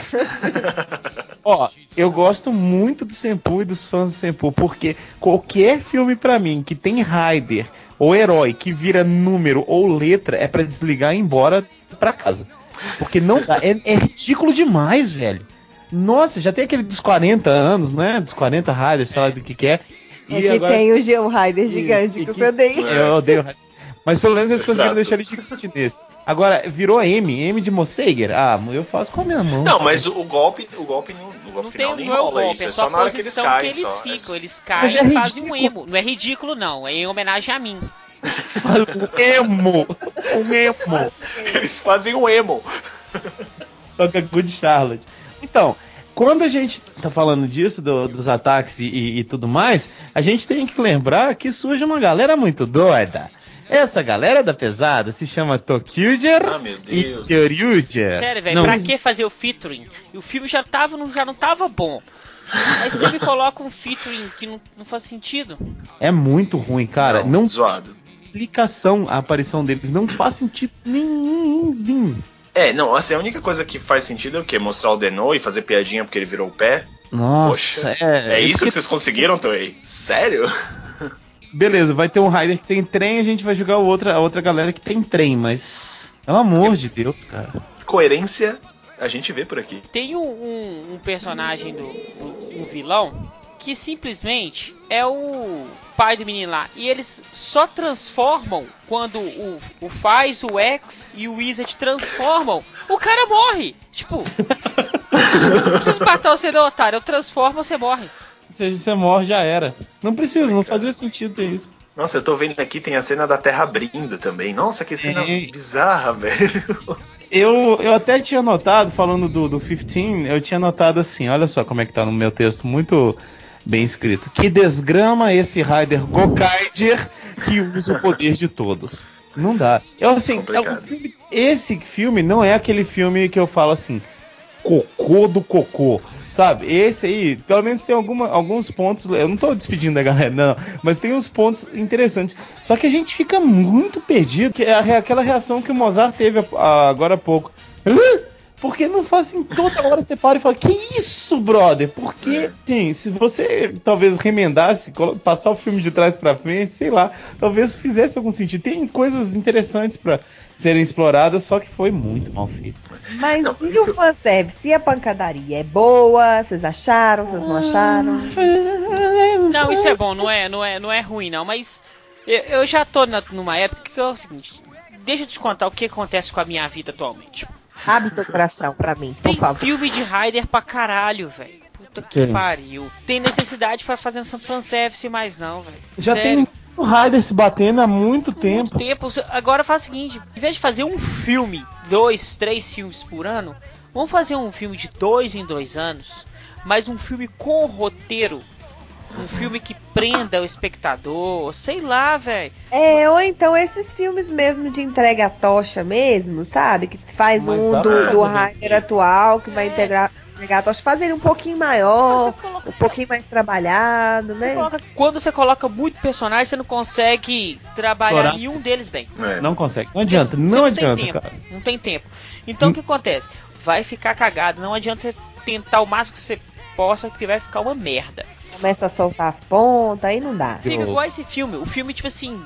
[laughs]
Ó, eu gosto muito do Senpu e dos fãs do Senpu, porque qualquer filme pra mim que tem Raider ou herói que vira número ou letra é pra desligar e ir embora pra casa. Porque não [laughs] é, é ridículo demais, velho. Nossa, já tem aquele dos 40 anos, né? Dos 40 Raiders, sei lá do que que é.
É que tem o Geo Rider gigante
e
que
que-
você odeia.
Eu odeio [laughs] Raider. Mas pelo menos eles conseguiram
Exato.
deixar ele gigante nesse. Agora, virou M, M de Mosseiger. Ah, eu faço com a minha mão.
Não, mas o, o golpe, o golpe
Não tem
final nem
não é o
rola
golpe,
isso.
é
É
só
só
a
na hora que eles
posição
caem.
que eles
só.
ficam. Eles caem
é
e fazem um
ridículo.
emo. Não é ridículo, não. É em homenagem a mim.
Um emo. Um emo.
Eles fazem um emo.
Toca Good Charlotte. Então, quando a gente tá falando disso, do- dos ataques e, e- tudo mais, a gente tem que lembrar que surge uma galera muito doida. Essa galera da pesada se chama Tokyuger
Ah, meu
e
Deus.
Kyoryuger.
Sério, velho,
Não,
pra que fazer o featuring? E o filme já, tava, não, já não tava bom. Aí você me coloca um featuring que não, não faz sentido.
É muito ruim, cara. Não, tem
zoado.
explicação a aparição deles. Não faz sentido nenhumzinho.
É, não, assim, a única coisa que faz sentido é o quê? Mostrar o Deno e fazer piadinha porque ele virou o pé?
Nossa,
Poxa,
é.
é isso
porque-
que vocês conseguiram, Toei? Sério? [laughs]
Beleza, vai ter um Rider que tem trem, a gente vai jogar o outra, a outra galera que tem trem, mas. Pelo amor de Deus, cara.
Coerência a gente vê por aqui.
Tem um, um- um personagem do, do- um vilão que simplesmente é o pai do menino lá. E eles só transformam quando o, o Faz, o X e o Wizard transformam. O cara morre. Tipo, eu [laughs] não preciso matar o ser otário. Eu transformo, você morre.
Se você morre, já era. Não precisa, não fazia sentido ter isso.
Nossa, eu tô vendo aqui, tem a cena da Terra abrindo também. Nossa, que cena bizarra, velho.
Eu, eu até tinha notado, falando do, do 15, eu tinha notado assim, olha só como é que tá no meu texto, muito bem escrito. Que desgrama esse Rider Gokaider que usa o poder de todos. Não dá. Eu assim, é filme- esse filme não é aquele filme que eu falo assim, cocô do cocô. Sabe? Esse aí, pelo menos tem alguma, alguns pontos. Eu não tô despedindo da galera, não. Mas tem uns pontos interessantes. Só que a gente fica muito perdido. Que é aquela reação que o Mozart teve agora há pouco. Hã? Porque não faz assim, toda hora você para e fala, que isso, brother? Porque, sim, se você talvez remendasse, passar o filme de trás pra frente, sei lá, talvez fizesse algum sentido. Tem coisas interessantes pra serem exploradas, só que foi muito mal feito.
Mas e o fanservice? E a pancadaria? É boa? Vocês acharam? Vocês não acharam?
Não, isso é bom, não é, não é, não é ruim não, mas eu, eu já tô na- numa época que é o seguinte, deixa eu te contar o que acontece com a minha vida atualmente.
Abre seu coração pra mim, por
Tem
favor.
filme de Raider pra caralho, velho. Puta que
Tem.
pariu. Tem necessidade pra fazer essa fanservice mais não, velho.
Já
Sério.
tem um Rider se batendo há muito
Muito
tempo.
tempo. Agora faz o seguinte, em vez de fazer um filme, dois, três filmes por ano, vamos fazer um filme de dois em dois anos, mas um filme com roteiro. Um filme que prenda o espectador, sei lá, velho.
É, ou então esses filmes mesmo de entrega a tocha mesmo, sabe? Que faz
Mas
um do, do Rider atual, que vai
É.
integrar, entregar a tocha, fazer ele um pouquinho maior,
Você coloca-
um pouquinho mais trabalhado,
Você
né?
coloca- quando você coloca muito personagem, você não consegue trabalhar
Explorar.
nenhum deles bem.
É.
Não consegue. Não adianta,
Você
não
tem
adianta,
tempo,
cara.
Não tem tempo. Então o que acontece? Vai ficar cagado. Não adianta você tentar o máximo que você possa, porque vai ficar uma merda.
Começa a soltar as pontas, aí não dá.
Fica igual esse filme. O filme, tipo assim,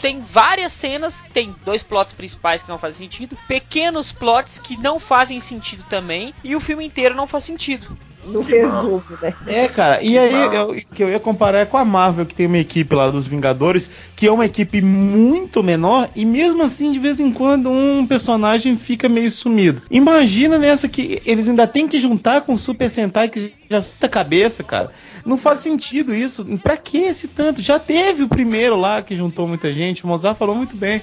tem várias cenas, tem dois plots principais que não fazem sentido, pequenos plots que não fazem sentido também, e o filme inteiro não faz sentido.
No resumo, né?
É, cara, e aí eu, que eu ia comparar é com a Marvel, que tem uma equipe lá dos Vingadores, que é uma equipe muito menor, e mesmo assim, de vez em quando, um personagem fica meio sumido. Imagina nessa que eles ainda têm que juntar com o Super Sentai, que já está a cabeça, cara. Não faz sentido isso. Pra que esse tanto? Já teve o primeiro lá que juntou muita gente, o Mozart falou muito bem.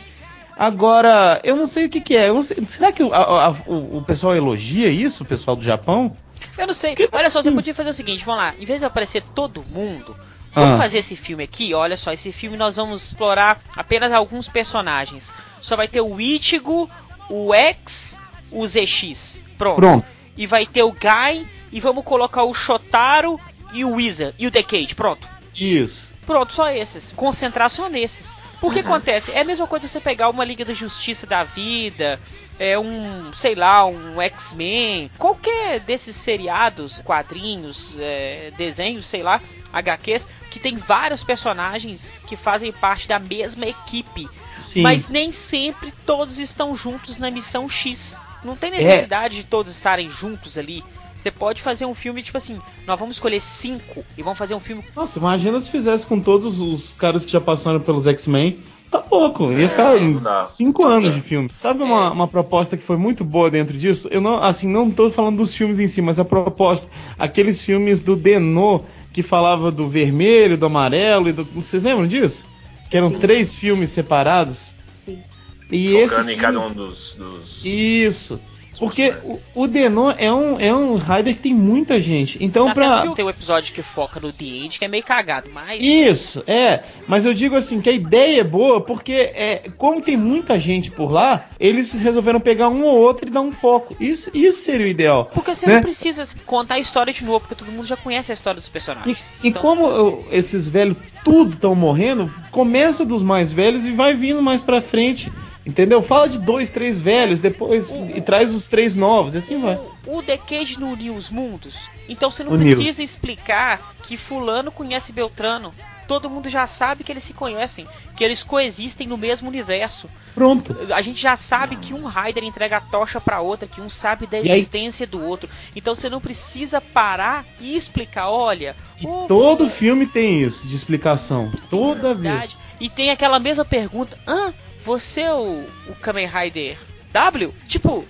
Agora, eu não sei o que, que é. Eu não sei- será que o, a- a- o- o pessoal elogia isso, o pessoal do Japão?
Eu não sei. Olha só, você podia fazer o seguinte, vamos lá. Em vez de aparecer todo mundo, vamos
Ah.
fazer esse filme aqui. Olha só, esse filme nós vamos explorar apenas alguns personagens. Só vai ter o Ichigo, o X, o ZX. Pronto.
Pronto.
E vai ter o Guy e vamos colocar o Shotaro e o Wizard e o Decade. Pronto.
Isso.
Pronto, só esses. Concentrar só nesses. Por que acontece? É a mesma coisa você pegar uma Liga da Justiça da vida, é um, sei lá, um X-Men, qualquer desses seriados, quadrinhos, é, desenhos, sei lá, HQs, que tem vários personagens que fazem parte da mesma equipe.
Sim.
Mas nem sempre todos estão juntos na missão X. Não tem necessidade de todos estarem juntos ali. Você pode fazer um filme tipo assim, nós vamos escolher cinco e vamos fazer um filme
Nossa, imagina se fizesse com todos os caras que já passaram pelos X-Men. Tá pouco, ia ficar
não dá.
cinco
Tá
anos de filme. Sabe uma, uma proposta que foi muito boa dentro disso? Eu não, assim, não tô falando dos filmes em si, mas a proposta, aqueles filmes do Denô que falava do vermelho, do amarelo e do. Vocês lembram disso? Que eram três filmes separados.
Sim.
E
Focando
esses
em cada
filmes-
um dos. dos-
Isso. Porque o, o Denô é um, é um rider que tem muita gente. Então,
Tá
pra.
que Tem um episódio que foca no The End, que é meio cagado, mas.
Isso, é. Mas eu digo assim que a ideia é boa porque é, como tem muita gente por lá, eles resolveram pegar um ou outro e dar um foco. Isso, isso seria o ideal.
Porque você
né?
não precisa contar a história de novo, porque todo mundo já conhece a história dos
E,
personagens.
e
Então,
como eu- esses velhos tudo estão morrendo, começa dos mais velhos e vai vindo mais pra frente. Entendeu? Fala de dois, três velhos, depois
O-
e traz os três novos, e assim vai.
o, o Decade não uniu os mundos. Então você não precisa explicar que fulano conhece Beltrano. Todo mundo já sabe que eles se conhecem, que eles coexistem no mesmo universo.
Pronto.
A gente já sabe que um Raider entrega a tocha pra outra, que um sabe da
E aí-
existência do outro. Então você não precisa parar e explicar, olha,
E
o
todo filme tem isso de explicação. Toda vez.
E tem aquela mesma pergunta: Ah, você é o, o Kamen Rider W? Tipo,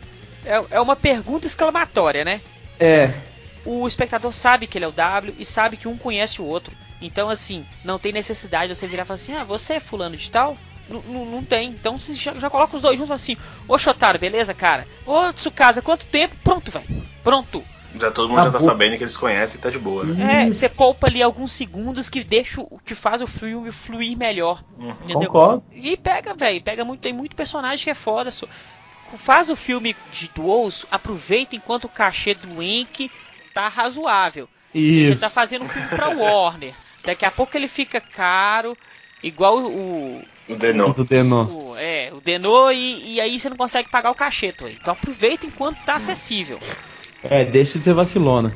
é, é uma pergunta exclamatória, né?
É.
O espectador sabe que ele é o W e sabe que um conhece o outro. Então, assim, não tem necessidade de você virar e falar assim: Ah, você é fulano de tal? N- n- Não tem. Então você já, já coloca os dois juntos assim: Ô Shotaro, beleza, cara? Ô Tsukasa, quanto tempo? Pronto, velho. Pronto.
Já todo mundo já tá sabendo que eles conhecem e tá de boa, né?
É,
Isso.
você poupa ali alguns segundos que deixa o que faz o filme fluir melhor. Entendeu?
Concordo.
E pega, velho, pega muito, tem muito personagem que é foda. só- Faz o filme de Duos, aproveita enquanto o cachê do Ink tá razoável. Ele
Isso.
tá fazendo um filme pra Warner. Daqui a pouco ele fica caro, igual o.
O Denô.
Do Denô.
o é, o Denô, e, e aí você não consegue pagar o cachê, aí. Então aproveita enquanto tá acessível.
É, deixa de ser vacilona.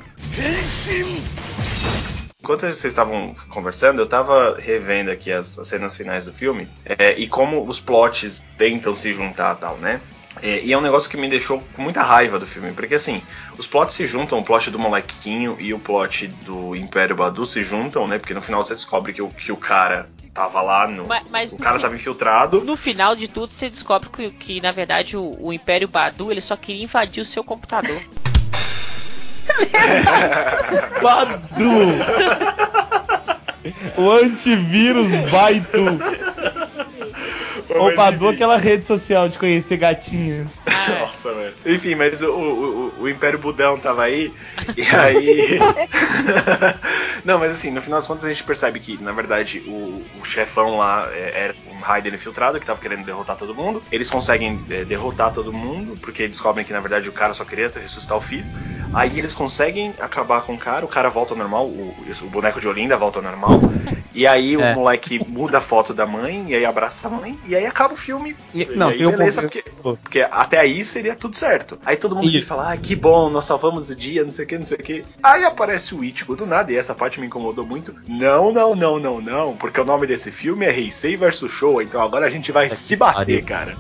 Enquanto vocês estavam conversando, eu tava revendo aqui as, as cenas finais do filme é, e como os plots tentam se juntar tal, né? É, e é um negócio que me deixou com muita raiva do filme, porque assim, os plots se juntam, o plot do molequinho e o plot do Império Badu se juntam, né? Porque no final você descobre que o, que o cara tava lá no.
Mas- mas
o
no
cara
fim-
tava infiltrado.
No final de tudo, você descobre que, que, na verdade, o, o Império Badu ele só queria invadir o seu computador. [laughs]
Badu! o antivírus Baitu. Ou Badu,
enfim.
aquela rede social de conhecer gatinhas.
Nossa, velho. Enfim, mas o, o, o Império Budão tava aí, e aí. [laughs] [laughs] Não, mas assim, no final das contas a gente percebe que, na verdade, o, o chefão lá é, era Raider infiltrado que tava querendo derrotar todo mundo. Eles conseguem é, derrotar todo mundo, porque descobrem que, na verdade, o cara só queria ressuscitar o filho. Aí eles conseguem acabar com o cara, o cara volta ao normal, o, o boneco de Olinda volta ao normal. [laughs] E aí
É.
o moleque muda a foto da mãe, e aí abraça a mãe, e aí acaba o filme.
E-
E,
não,
aí
tem um
beleza, porque, porque até aí seria tudo certo. Aí todo mundo
Isso.
fala, ah, que bom, nós salvamos o dia, não sei o que, não sei o que. Aí aparece o Ichigo do nada, e essa parte me incomodou muito. Não, não, não, não, não, porque o nome desse filme é Heisei vs Showa, então agora a gente vai se bater,
pariu.
cara.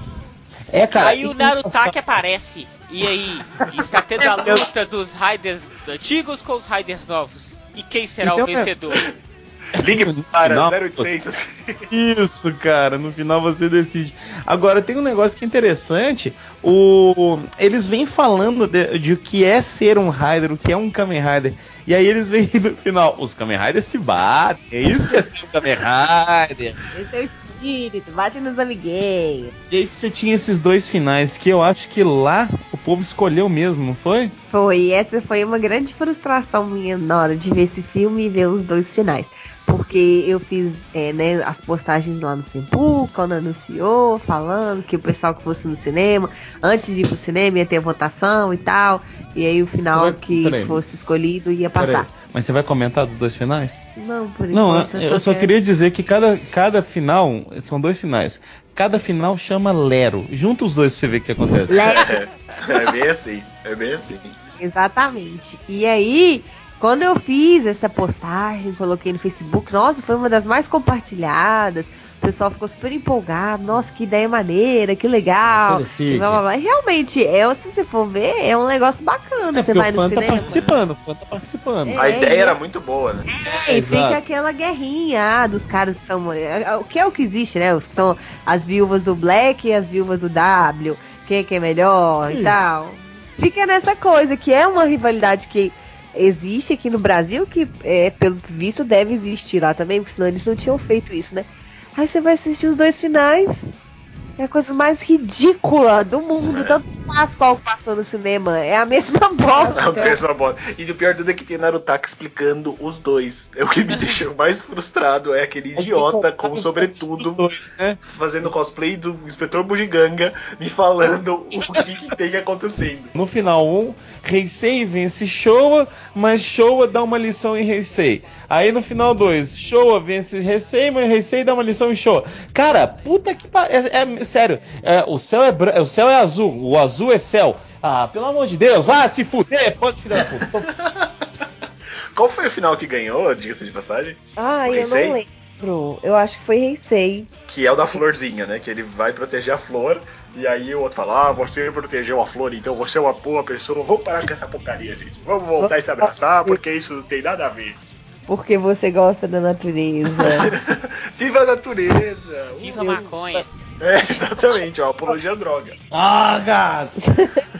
É, cara.
aí o Narutaki aparece. E aí, está tendo a [laughs] luta dos Riders antigos com os Riders novos. E quem será
Então,
o
é-
vencedor? [laughs]
Ligue para
Não.
0800.
Isso, cara, no final você decide. Agora tem um negócio que é interessante. O eles vêm falando de, de o que é ser um Rider, o que é um Kamen Rider. E aí eles vêm no final, os Kamen Riders se batem. É isso que é ser um Kamen Rider.
Esse é o espírito, bate nos amiguinhos.
E aí você tinha esses dois finais que eu acho que lá o povo escolheu mesmo, não foi?
Foi, essa foi uma grande frustração minha na hora de ver esse filme e ver os dois finais. Porque eu fiz é, né, as postagens lá no Sempu, quando anunciou, falando que o pessoal que fosse no cinema, antes de ir pro cinema ia ter votação e tal. E aí o final que
peraí.
fosse escolhido ia passar.
Peraí, Mas você vai comentar dos dois finais?
Não, por
Não,
enquanto.
eu só
quero-
queria dizer que cada, cada final, são dois finais. Cada final chama Lero. Junta os dois pra você ver o que acontece.
Lero.
É, [laughs] é bem assim, é bem assim.
Exatamente. E aí, quando eu fiz essa postagem, coloquei no Facebook, nossa, foi uma das mais compartilhadas. O pessoal ficou super empolgado. Nossa, que ideia maneira, que legal.
Nossa,
E blá, blá, blá. E Realmente, é, se você for ver, é um negócio bacana.
É
você vai
o
no
fã tá
cinema.
participando, o fã tá participando.
É.
A ideia era muito boa, né?
É, e fica aquela guerrinha ah, dos caras que são. é, O que é o que existe, né? Os que são as viúvas do Black e as viúvas do W. Quem é que é melhor e
Isso.
tal. Fica nessa coisa, que é uma rivalidade que existe aqui no Brasil, que é, pelo visto deve existir lá também, porque senão eles não tinham feito isso, né? Aí você vai assistir os dois finais. É a coisa mais ridícula do mundo.
É.
Tanto faz qual passou no cinema. É a mesma bosta. [laughs]
É a mesma bola. E o pior tudo é que tem Narutaki explicando os dois. É o que me [laughs] deixa mais frustrado. É aquele idiota com sobretudo
Os dois, né?
fazendo cosplay do Inspetor Bugiganga me falando [laughs] o que, que tem acontecendo.
No final, um, Heisei vence Showa, mas Showa dá uma lição em Heisei. Aí no final, dois, Showa vence Heisei, mas Heisei dá uma lição em Showa. Cara, puta que pariu. É, é- sério, é, o, céu é, o céu é azul, o azul é céu. Ah, pelo amor de Deus, vá se fuder, pode filha da puta.
Qual foi o final que ganhou, diga-se de passagem?
Ah, eu
Heisei?
não lembro. Eu acho que foi Heisei.
Que é o da florzinha, né? Que ele vai proteger a flor. E aí o outro fala: Ah, você protegeu a flor, então você é uma boa pessoa. Vamos parar com essa porcaria, gente. Vamos voltar a se abraçar, porque isso não tem nada a ver.
Porque você gosta da natureza. [laughs]
Viva a natureza!
Viva a maconha. [laughs]
É, exatamente, ó, apologia à droga.
ah, gato. [laughs]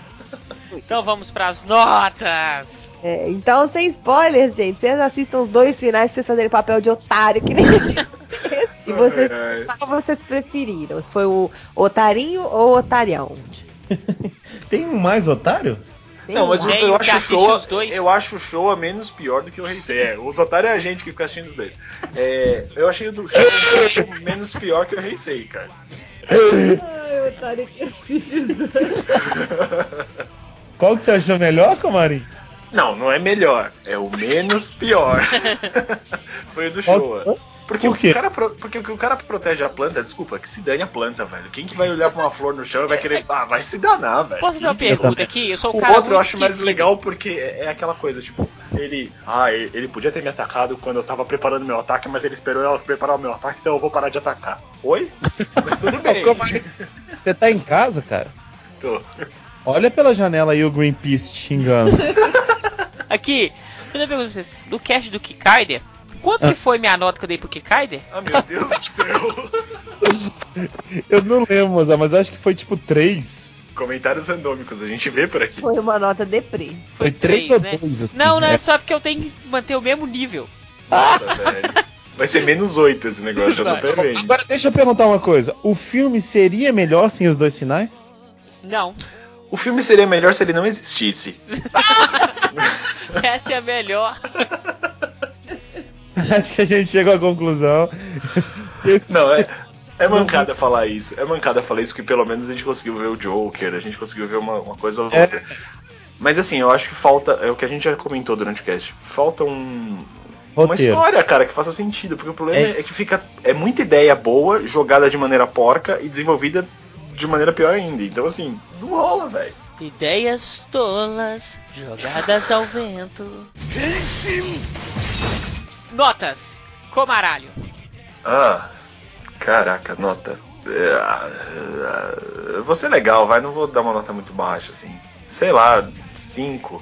Então vamos pras notas.
É, então, sem spoilers, gente. Vocês assistam os dois finais pra vocês fazerem papel de otário que nem a gente fez. [laughs] E vocês, qual vocês preferiram? Se foi o otarinho ou o otarião?
Tem um mais otário?
Sei
Não, mas eu, eu acho show,
os dois.
eu acho o show menos pior do que o Heisei. É, os otários é a gente que fica assistindo os dois. É, eu achei o do show um menos pior que o Heisei, cara.
Ai, o otário que assiste os dois.
Qual que você achou melhor, Camarim?
Não, não é melhor, é o menos pior. [laughs] Foi o do Showa. Porque,
Por
o cara pro- porque o que o cara protege a planta, desculpa, que se dane a planta, velho. Quem que vai olhar pra uma flor no chão e vai querer. Ah, vai se danar, velho.
Posso fazer uma pergunta aqui? Eu sou
O
cara
outro eu acho mais legal porque é é aquela coisa, tipo, ele. Ah, ele podia ter me atacado quando eu tava preparando meu ataque, mas ele esperou eu preparar o meu ataque, então eu vou parar de atacar. Oi? [laughs] Mas tudo bem.
Você tá em casa, cara?
Tô.
Olha pela janela aí o Greenpeace te xingando. [laughs]
Aqui, deixa eu perguntar pra vocês. No cast do Kikaider, quanto
Ah.
que foi minha nota que eu dei pro Kikaider?
Ah, meu Deus do céu. [laughs]
Eu não lembro, mas acho que foi tipo 3.
Comentários randômicos, a gente vê por aqui.
Foi uma nota deprê.
Foi
três,
3 ou
né?
2, assim.
Não, não é
É.
só porque eu tenho que manter o mesmo nível.
Nossa, velho. Vai ser menos 8 esse negócio, já tô até vendo.
Agora deixa eu perguntar uma coisa. O filme seria melhor sem os dois finais?
Não.
O filme seria melhor se ele não existisse. [laughs]
Essa é a melhor. [laughs] [laughs]
Acho que a gente chegou à conclusão. [laughs] Esse
Não, é. É mancada falar isso. É mancada falar isso que pelo menos a gente conseguiu ver o Joker, a gente conseguiu ver uma, uma coisa ou
É.
outra. Mas assim, eu acho que falta. É o que a gente já comentou durante o cast. Falta um. Uma
Roteiro.
história, cara, que faça sentido. Porque o problema
É.
é, que fica. É muita ideia boa, jogada de maneira porca e desenvolvida de maneira pior ainda. Então, assim, não rola, velho.
Ideias tolas, jogadas ao vento. Notas. Comaralho.
Ah, caraca, nota. É, ah, Vou ser legal, vai. Não vou dar uma nota muito baixa, assim. Sei lá, 5.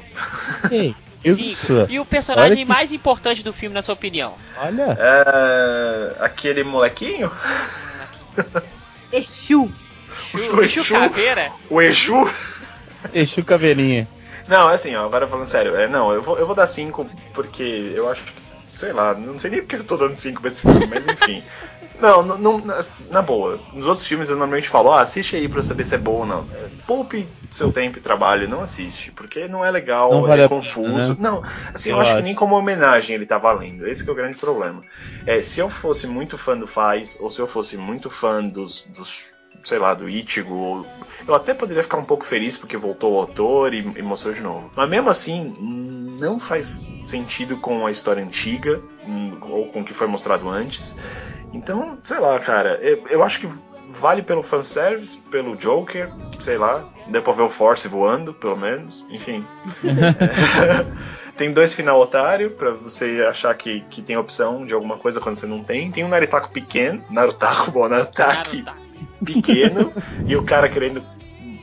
Ei, [laughs] isso.
Cinco. E o personagem
que-
mais importante do filme, na sua opinião?
Olha.
É, aquele molequinho?
Exu.
O
Exu
Exu.
Caveira?
O Exu?
Exu Caveirinha.
Não, assim, ó, agora falando sério, é, não, eu vou, eu vou dar 5 porque eu acho que, sei lá, não sei nem porque eu tô dando 5 pra esse filme, mas enfim. [laughs] Não, não, não- na, na boa. Nos outros filmes eu normalmente falo, ah, assiste aí pra saber se é bom ou não. Poupe seu tempo e trabalho, não assiste, porque não é legal,
Não vale
é
a pena,
confuso.
né?
Não, assim, eu,
Eu
acho, que
acho.
nem como homenagem ele tá valendo. Esse que é o grande problema. É, se eu fosse muito fã do Faz, ou se eu fosse muito fã dos, dos sei lá, do Ichigo, ou- eu até poderia ficar um pouco feliz porque voltou o autor e, e mostrou de novo. Mas mesmo assim, não faz sentido com a história antiga, hum, ou com o que foi mostrado antes. Então, sei lá, cara, eu, eu acho que vale pelo fanservice, pelo Joker, sei lá, deu pra ver o Force voando, pelo menos, enfim. É. [laughs] Tem dois final otário pra você achar que, que tem opção de alguma coisa quando você não tem. Tem um Narutaku pequeno, Narutaku, bom, Narutaki
Naruto.
Pequeno e o cara querendo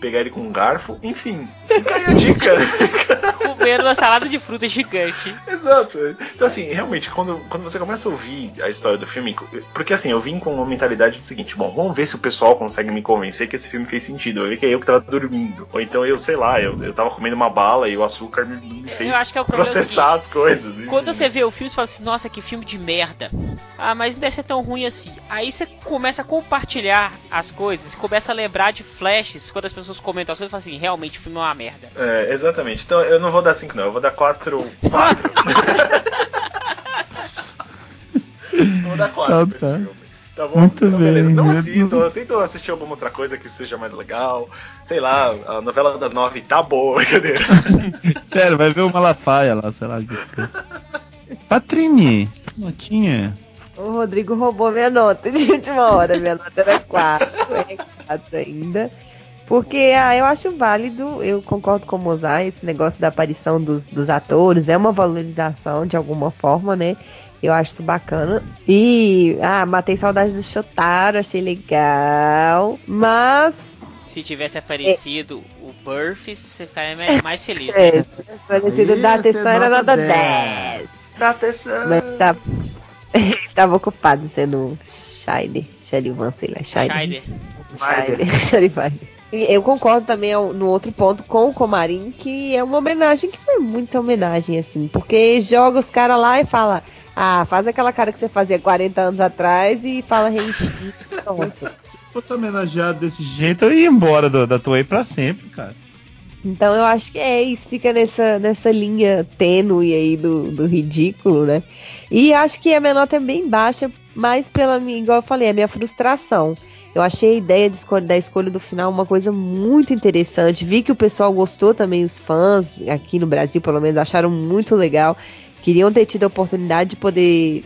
pegar ele com um garfo. Enfim, fica aí a dica. [laughs]
Comendo uma salada de fruta gigante.
Exato. Então, assim, realmente, quando, quando você começa a ouvir a história do filme. Porque, assim, eu vim com uma mentalidade do seguinte: bom, vamos ver se o pessoal consegue me convencer que esse filme fez sentido. Eu vi que é eu que tava dormindo. Ou então eu, sei lá, eu, eu tava comendo uma bala e o açúcar me, me fez
é
processar as coisas. enfim.
Quando você vê o filme, você fala assim, nossa, que filme de merda. Ah, mas não deve ser tão ruim assim. Aí você começa a compartilhar as coisas, começa a lembrar de flashes, quando as pessoas comentam as coisas, fala assim, realmente o filme é uma merda.
É, exatamente. Então eu não vou dar 5, não. Eu vou dar 4. 4. vou dar 4
Tá,
pra esse
tá.
filme. Tá bom?
Muito
então, beleza.
bem.
Não assistam. tento assistir alguma outra coisa que seja mais legal. Sei lá, a novela das nove tá boa, [laughs] brincadeira.
Sério, vai ver o Malafaia lá, sei lá. Patrine, notinha.
O Rodrigo roubou minha nota de última hora. Minha nota era 4. É 4 ainda. Porque ah, eu acho válido, eu concordo com o Mozart, esse negócio da aparição dos, dos atores é uma valorização de alguma forma, né? Eu acho isso bacana. E, ah, matei saudade do Shotaro, achei legal. Mas,
Se tivesse aparecido o Burf, você ficaria mais- [laughs] feliz.
é,
Né?
parecido
Ia
da atenção era
nota 10.
10.
Tá atenção.
Mas tá, [laughs] estava ocupado sendo Shine, Sharivan, sei lá.
Scheider.
Scheider, Scheider. E eu concordo também no outro ponto com o Comarim, que é uma homenagem que não é muita homenagem, assim, porque joga os caras lá e fala, ah, faz aquela cara que você fazia 40 anos atrás e fala Renchi. [laughs] Pronto.
Se fosse homenageado desse jeito, eu ia embora do- da Toei pra sempre, cara.
Então eu acho que é isso, fica nessa, nessa linha tênue aí do, do ridículo, né? E acho que a minha nota é bem baixa, mas pela minha, igual eu falei, a minha frustração. Eu achei a ideia da escolha do final uma coisa muito interessante. Vi que o pessoal gostou também, os fãs aqui no Brasil, pelo menos, acharam muito legal. Queriam ter tido a oportunidade de poder,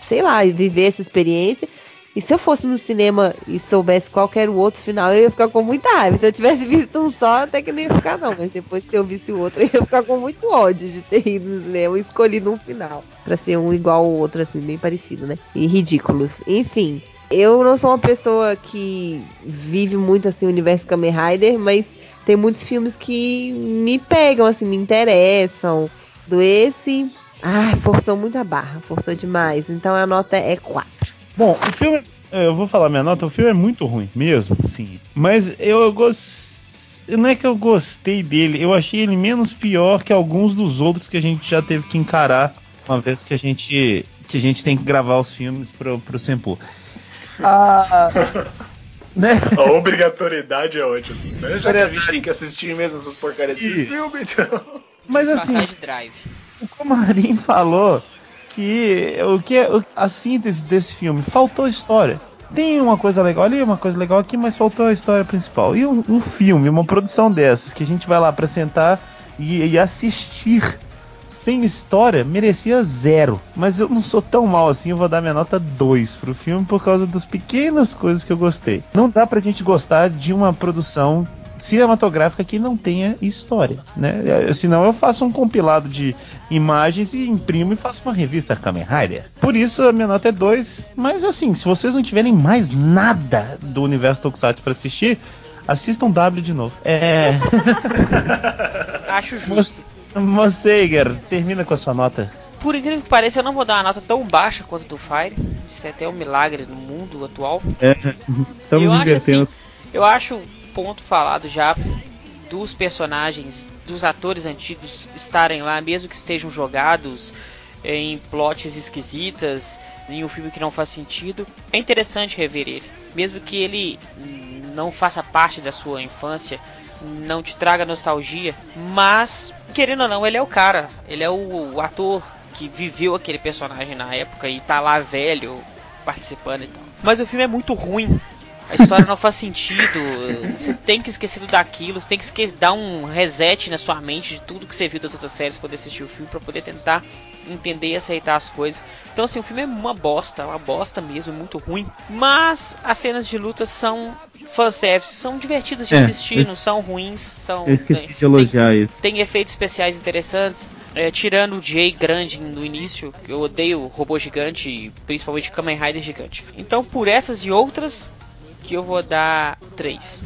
sei lá, viver essa experiência. E se eu fosse no cinema e soubesse qual que era o outro final, eu ia ficar com muita raiva. Se eu tivesse [laughs] visto um só, até que não ia ficar, não. Mas depois, se eu visse o outro, eu ia ficar com muito ódio de ter ido no cinema e escolhido um final. Pra ser um igual ao outro, assim, bem parecido, né? E ridículos. Enfim. Eu não sou uma pessoa que vive muito assim o universo Kamen Rider, mas tem muitos filmes que me pegam, assim, me interessam. Do esse. Ah, forçou muito a barra, forçou demais. Então a nota é 4.
Bom, o filme. Eu vou falar minha nota, o filme é muito ruim, mesmo, sim. Mas eu gostei. Não é que eu gostei dele, eu achei ele menos pior que alguns dos outros que a gente já teve que encarar uma vez que a gente. que a gente tem que gravar os filmes pro, pro Sempu. Ah. né?
A obrigatoriedade é ótima. Né? Já que a gente tem que assistir mesmo essas porcarias desses
Isso.
filmes, então.
Mas assim, o Comarim falou que o que é- a síntese desse filme faltou história. Tem uma coisa legal ali, uma coisa legal aqui, mas faltou a história principal. E um, um filme, uma produção dessas, que a gente vai lá pra sentar
E, e assistir sem história merecia zero. Mas eu não sou tão mal assim, eu vou dar minha nota 2 pro filme por causa das pequenas coisas que eu gostei. Não dá pra gente gostar de uma produção cinematográfica que não tenha história, né? Senão eu faço um compilado de imagens e imprimo e faço uma revista Kamen Rider. Por isso a minha nota é 2, mas assim, se vocês não tiverem mais nada do universo Tokusatsu para assistir, assistam W de novo. É.
Acho justo.
Moseiger, termina com a sua nota.
Por incrível que pareça, eu não vou dar uma nota tão baixa quanto do Fire. Isso é até um milagre no mundo atual.
É, [laughs] estamos
eu acho assim, eu acho ponto falado já dos personagens, dos atores antigos estarem lá, mesmo que estejam jogados em plots esquisitas, em um filme que não faz sentido, é interessante rever ele. Mesmo que ele não faça parte da sua infância, não te traga nostalgia, mas querendo ou não, ele é o cara, ele é o, o ator que viveu aquele personagem na época e tá lá velho participando e tal. Mas o filme é muito ruim. A história não faz sentido. [laughs] Você tem que esquecer tudo daquilo. Você tem que dar um reset na sua mente de tudo que você viu das outras séries poder assistir o filme, pra poder tentar entender e aceitar as coisas. Então, assim, o filme é uma bosta, uma bosta mesmo, muito ruim. Mas as cenas de luta são fanservice, são divertidas de
É,
assistir,
eu-
não são ruins, são.
Eu esqueci de elogiar isso.
Tem efeitos especiais interessantes. É, tirando o Jay grande no início, que eu odeio robô gigante, e principalmente Kamen Rider gigante. Então, por essas e outras, que eu vou dar 3.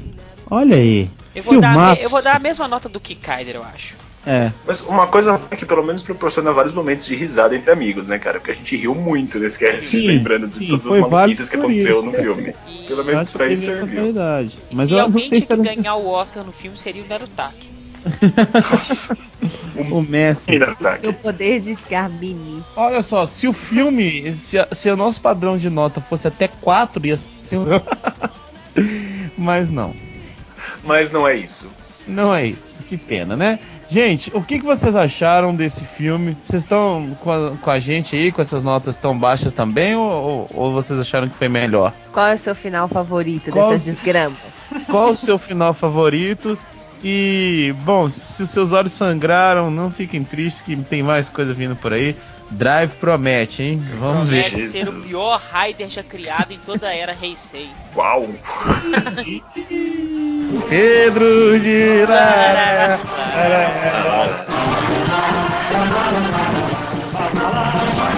Olha aí.
Eu vou, dar, eu vou dar a mesma nota do Kikaider, eu acho.
É.
Mas uma coisa que pelo menos proporciona vários momentos de risada entre amigos, né, cara? Porque a gente riu muito nesse cast,
Sim,
lembrando de
sim,
todas as maluquices que aconteceu
isso.
no filme. [laughs]
E,
Pelo menos pra isso serviu.
qualidade.
e
Mas
se
eu não
alguém
sei
tinha que
era
ganhar o Oscar no filme, seria o Narutaki.
Nossa, [laughs]
o mestre.
tá
Seu poder de ficar mini.
Olha só, se o filme, se, se o nosso padrão de nota fosse até 4, ia ser um... [laughs] Mas não.
Mas não é isso.
Não é isso. Que pena, né? Gente, o que, que vocês acharam desse filme? Vocês estão com a, com a gente aí, com essas notas tão baixas também? Ou, ou- ou vocês acharam que foi melhor?
Qual é o seu final favorito
Qual
dessas desgramas? [laughs]
Qual o seu final favorito? E, bom, se os seus olhos sangraram, não fiquem tristes que tem mais coisa vindo por aí. Drive promete, hein? Vamos ver.
Promete ser o
Jesus.
pior Raider já criado em toda a era Heisei.
Uau! [laughs]
Pedro Girarara. [laughs]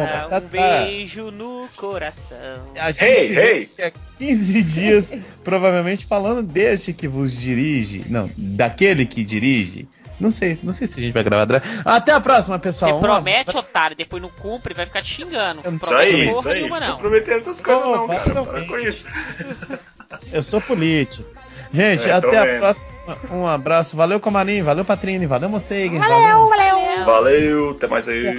Bom, mas tá-
um beijo no coração.
A gente
Hey, hey.
daqui a 15 dias, [laughs] provavelmente falando deste que vos dirige. Não, daquele que dirige. Não sei, não sei se a gente vai gravar. Drive. Até a próxima, pessoal.
Você
Um
promete, otário, depois não cumpre, vai ficar te xingando.
Eu não
Isso
Promete
aí,
porra
isso aí.
nenhuma,
Não
não.
prometendo essas coisas, não, cara. Para
basicamente.
com isso.
Eu sou político. Gente,
É,
até a
vendo.
próxima. Um abraço. Valeu, Comarim. Valeu, Patrine. Valeu, Moceiga.
Valeu, valeu!
Valeu, até mais aí.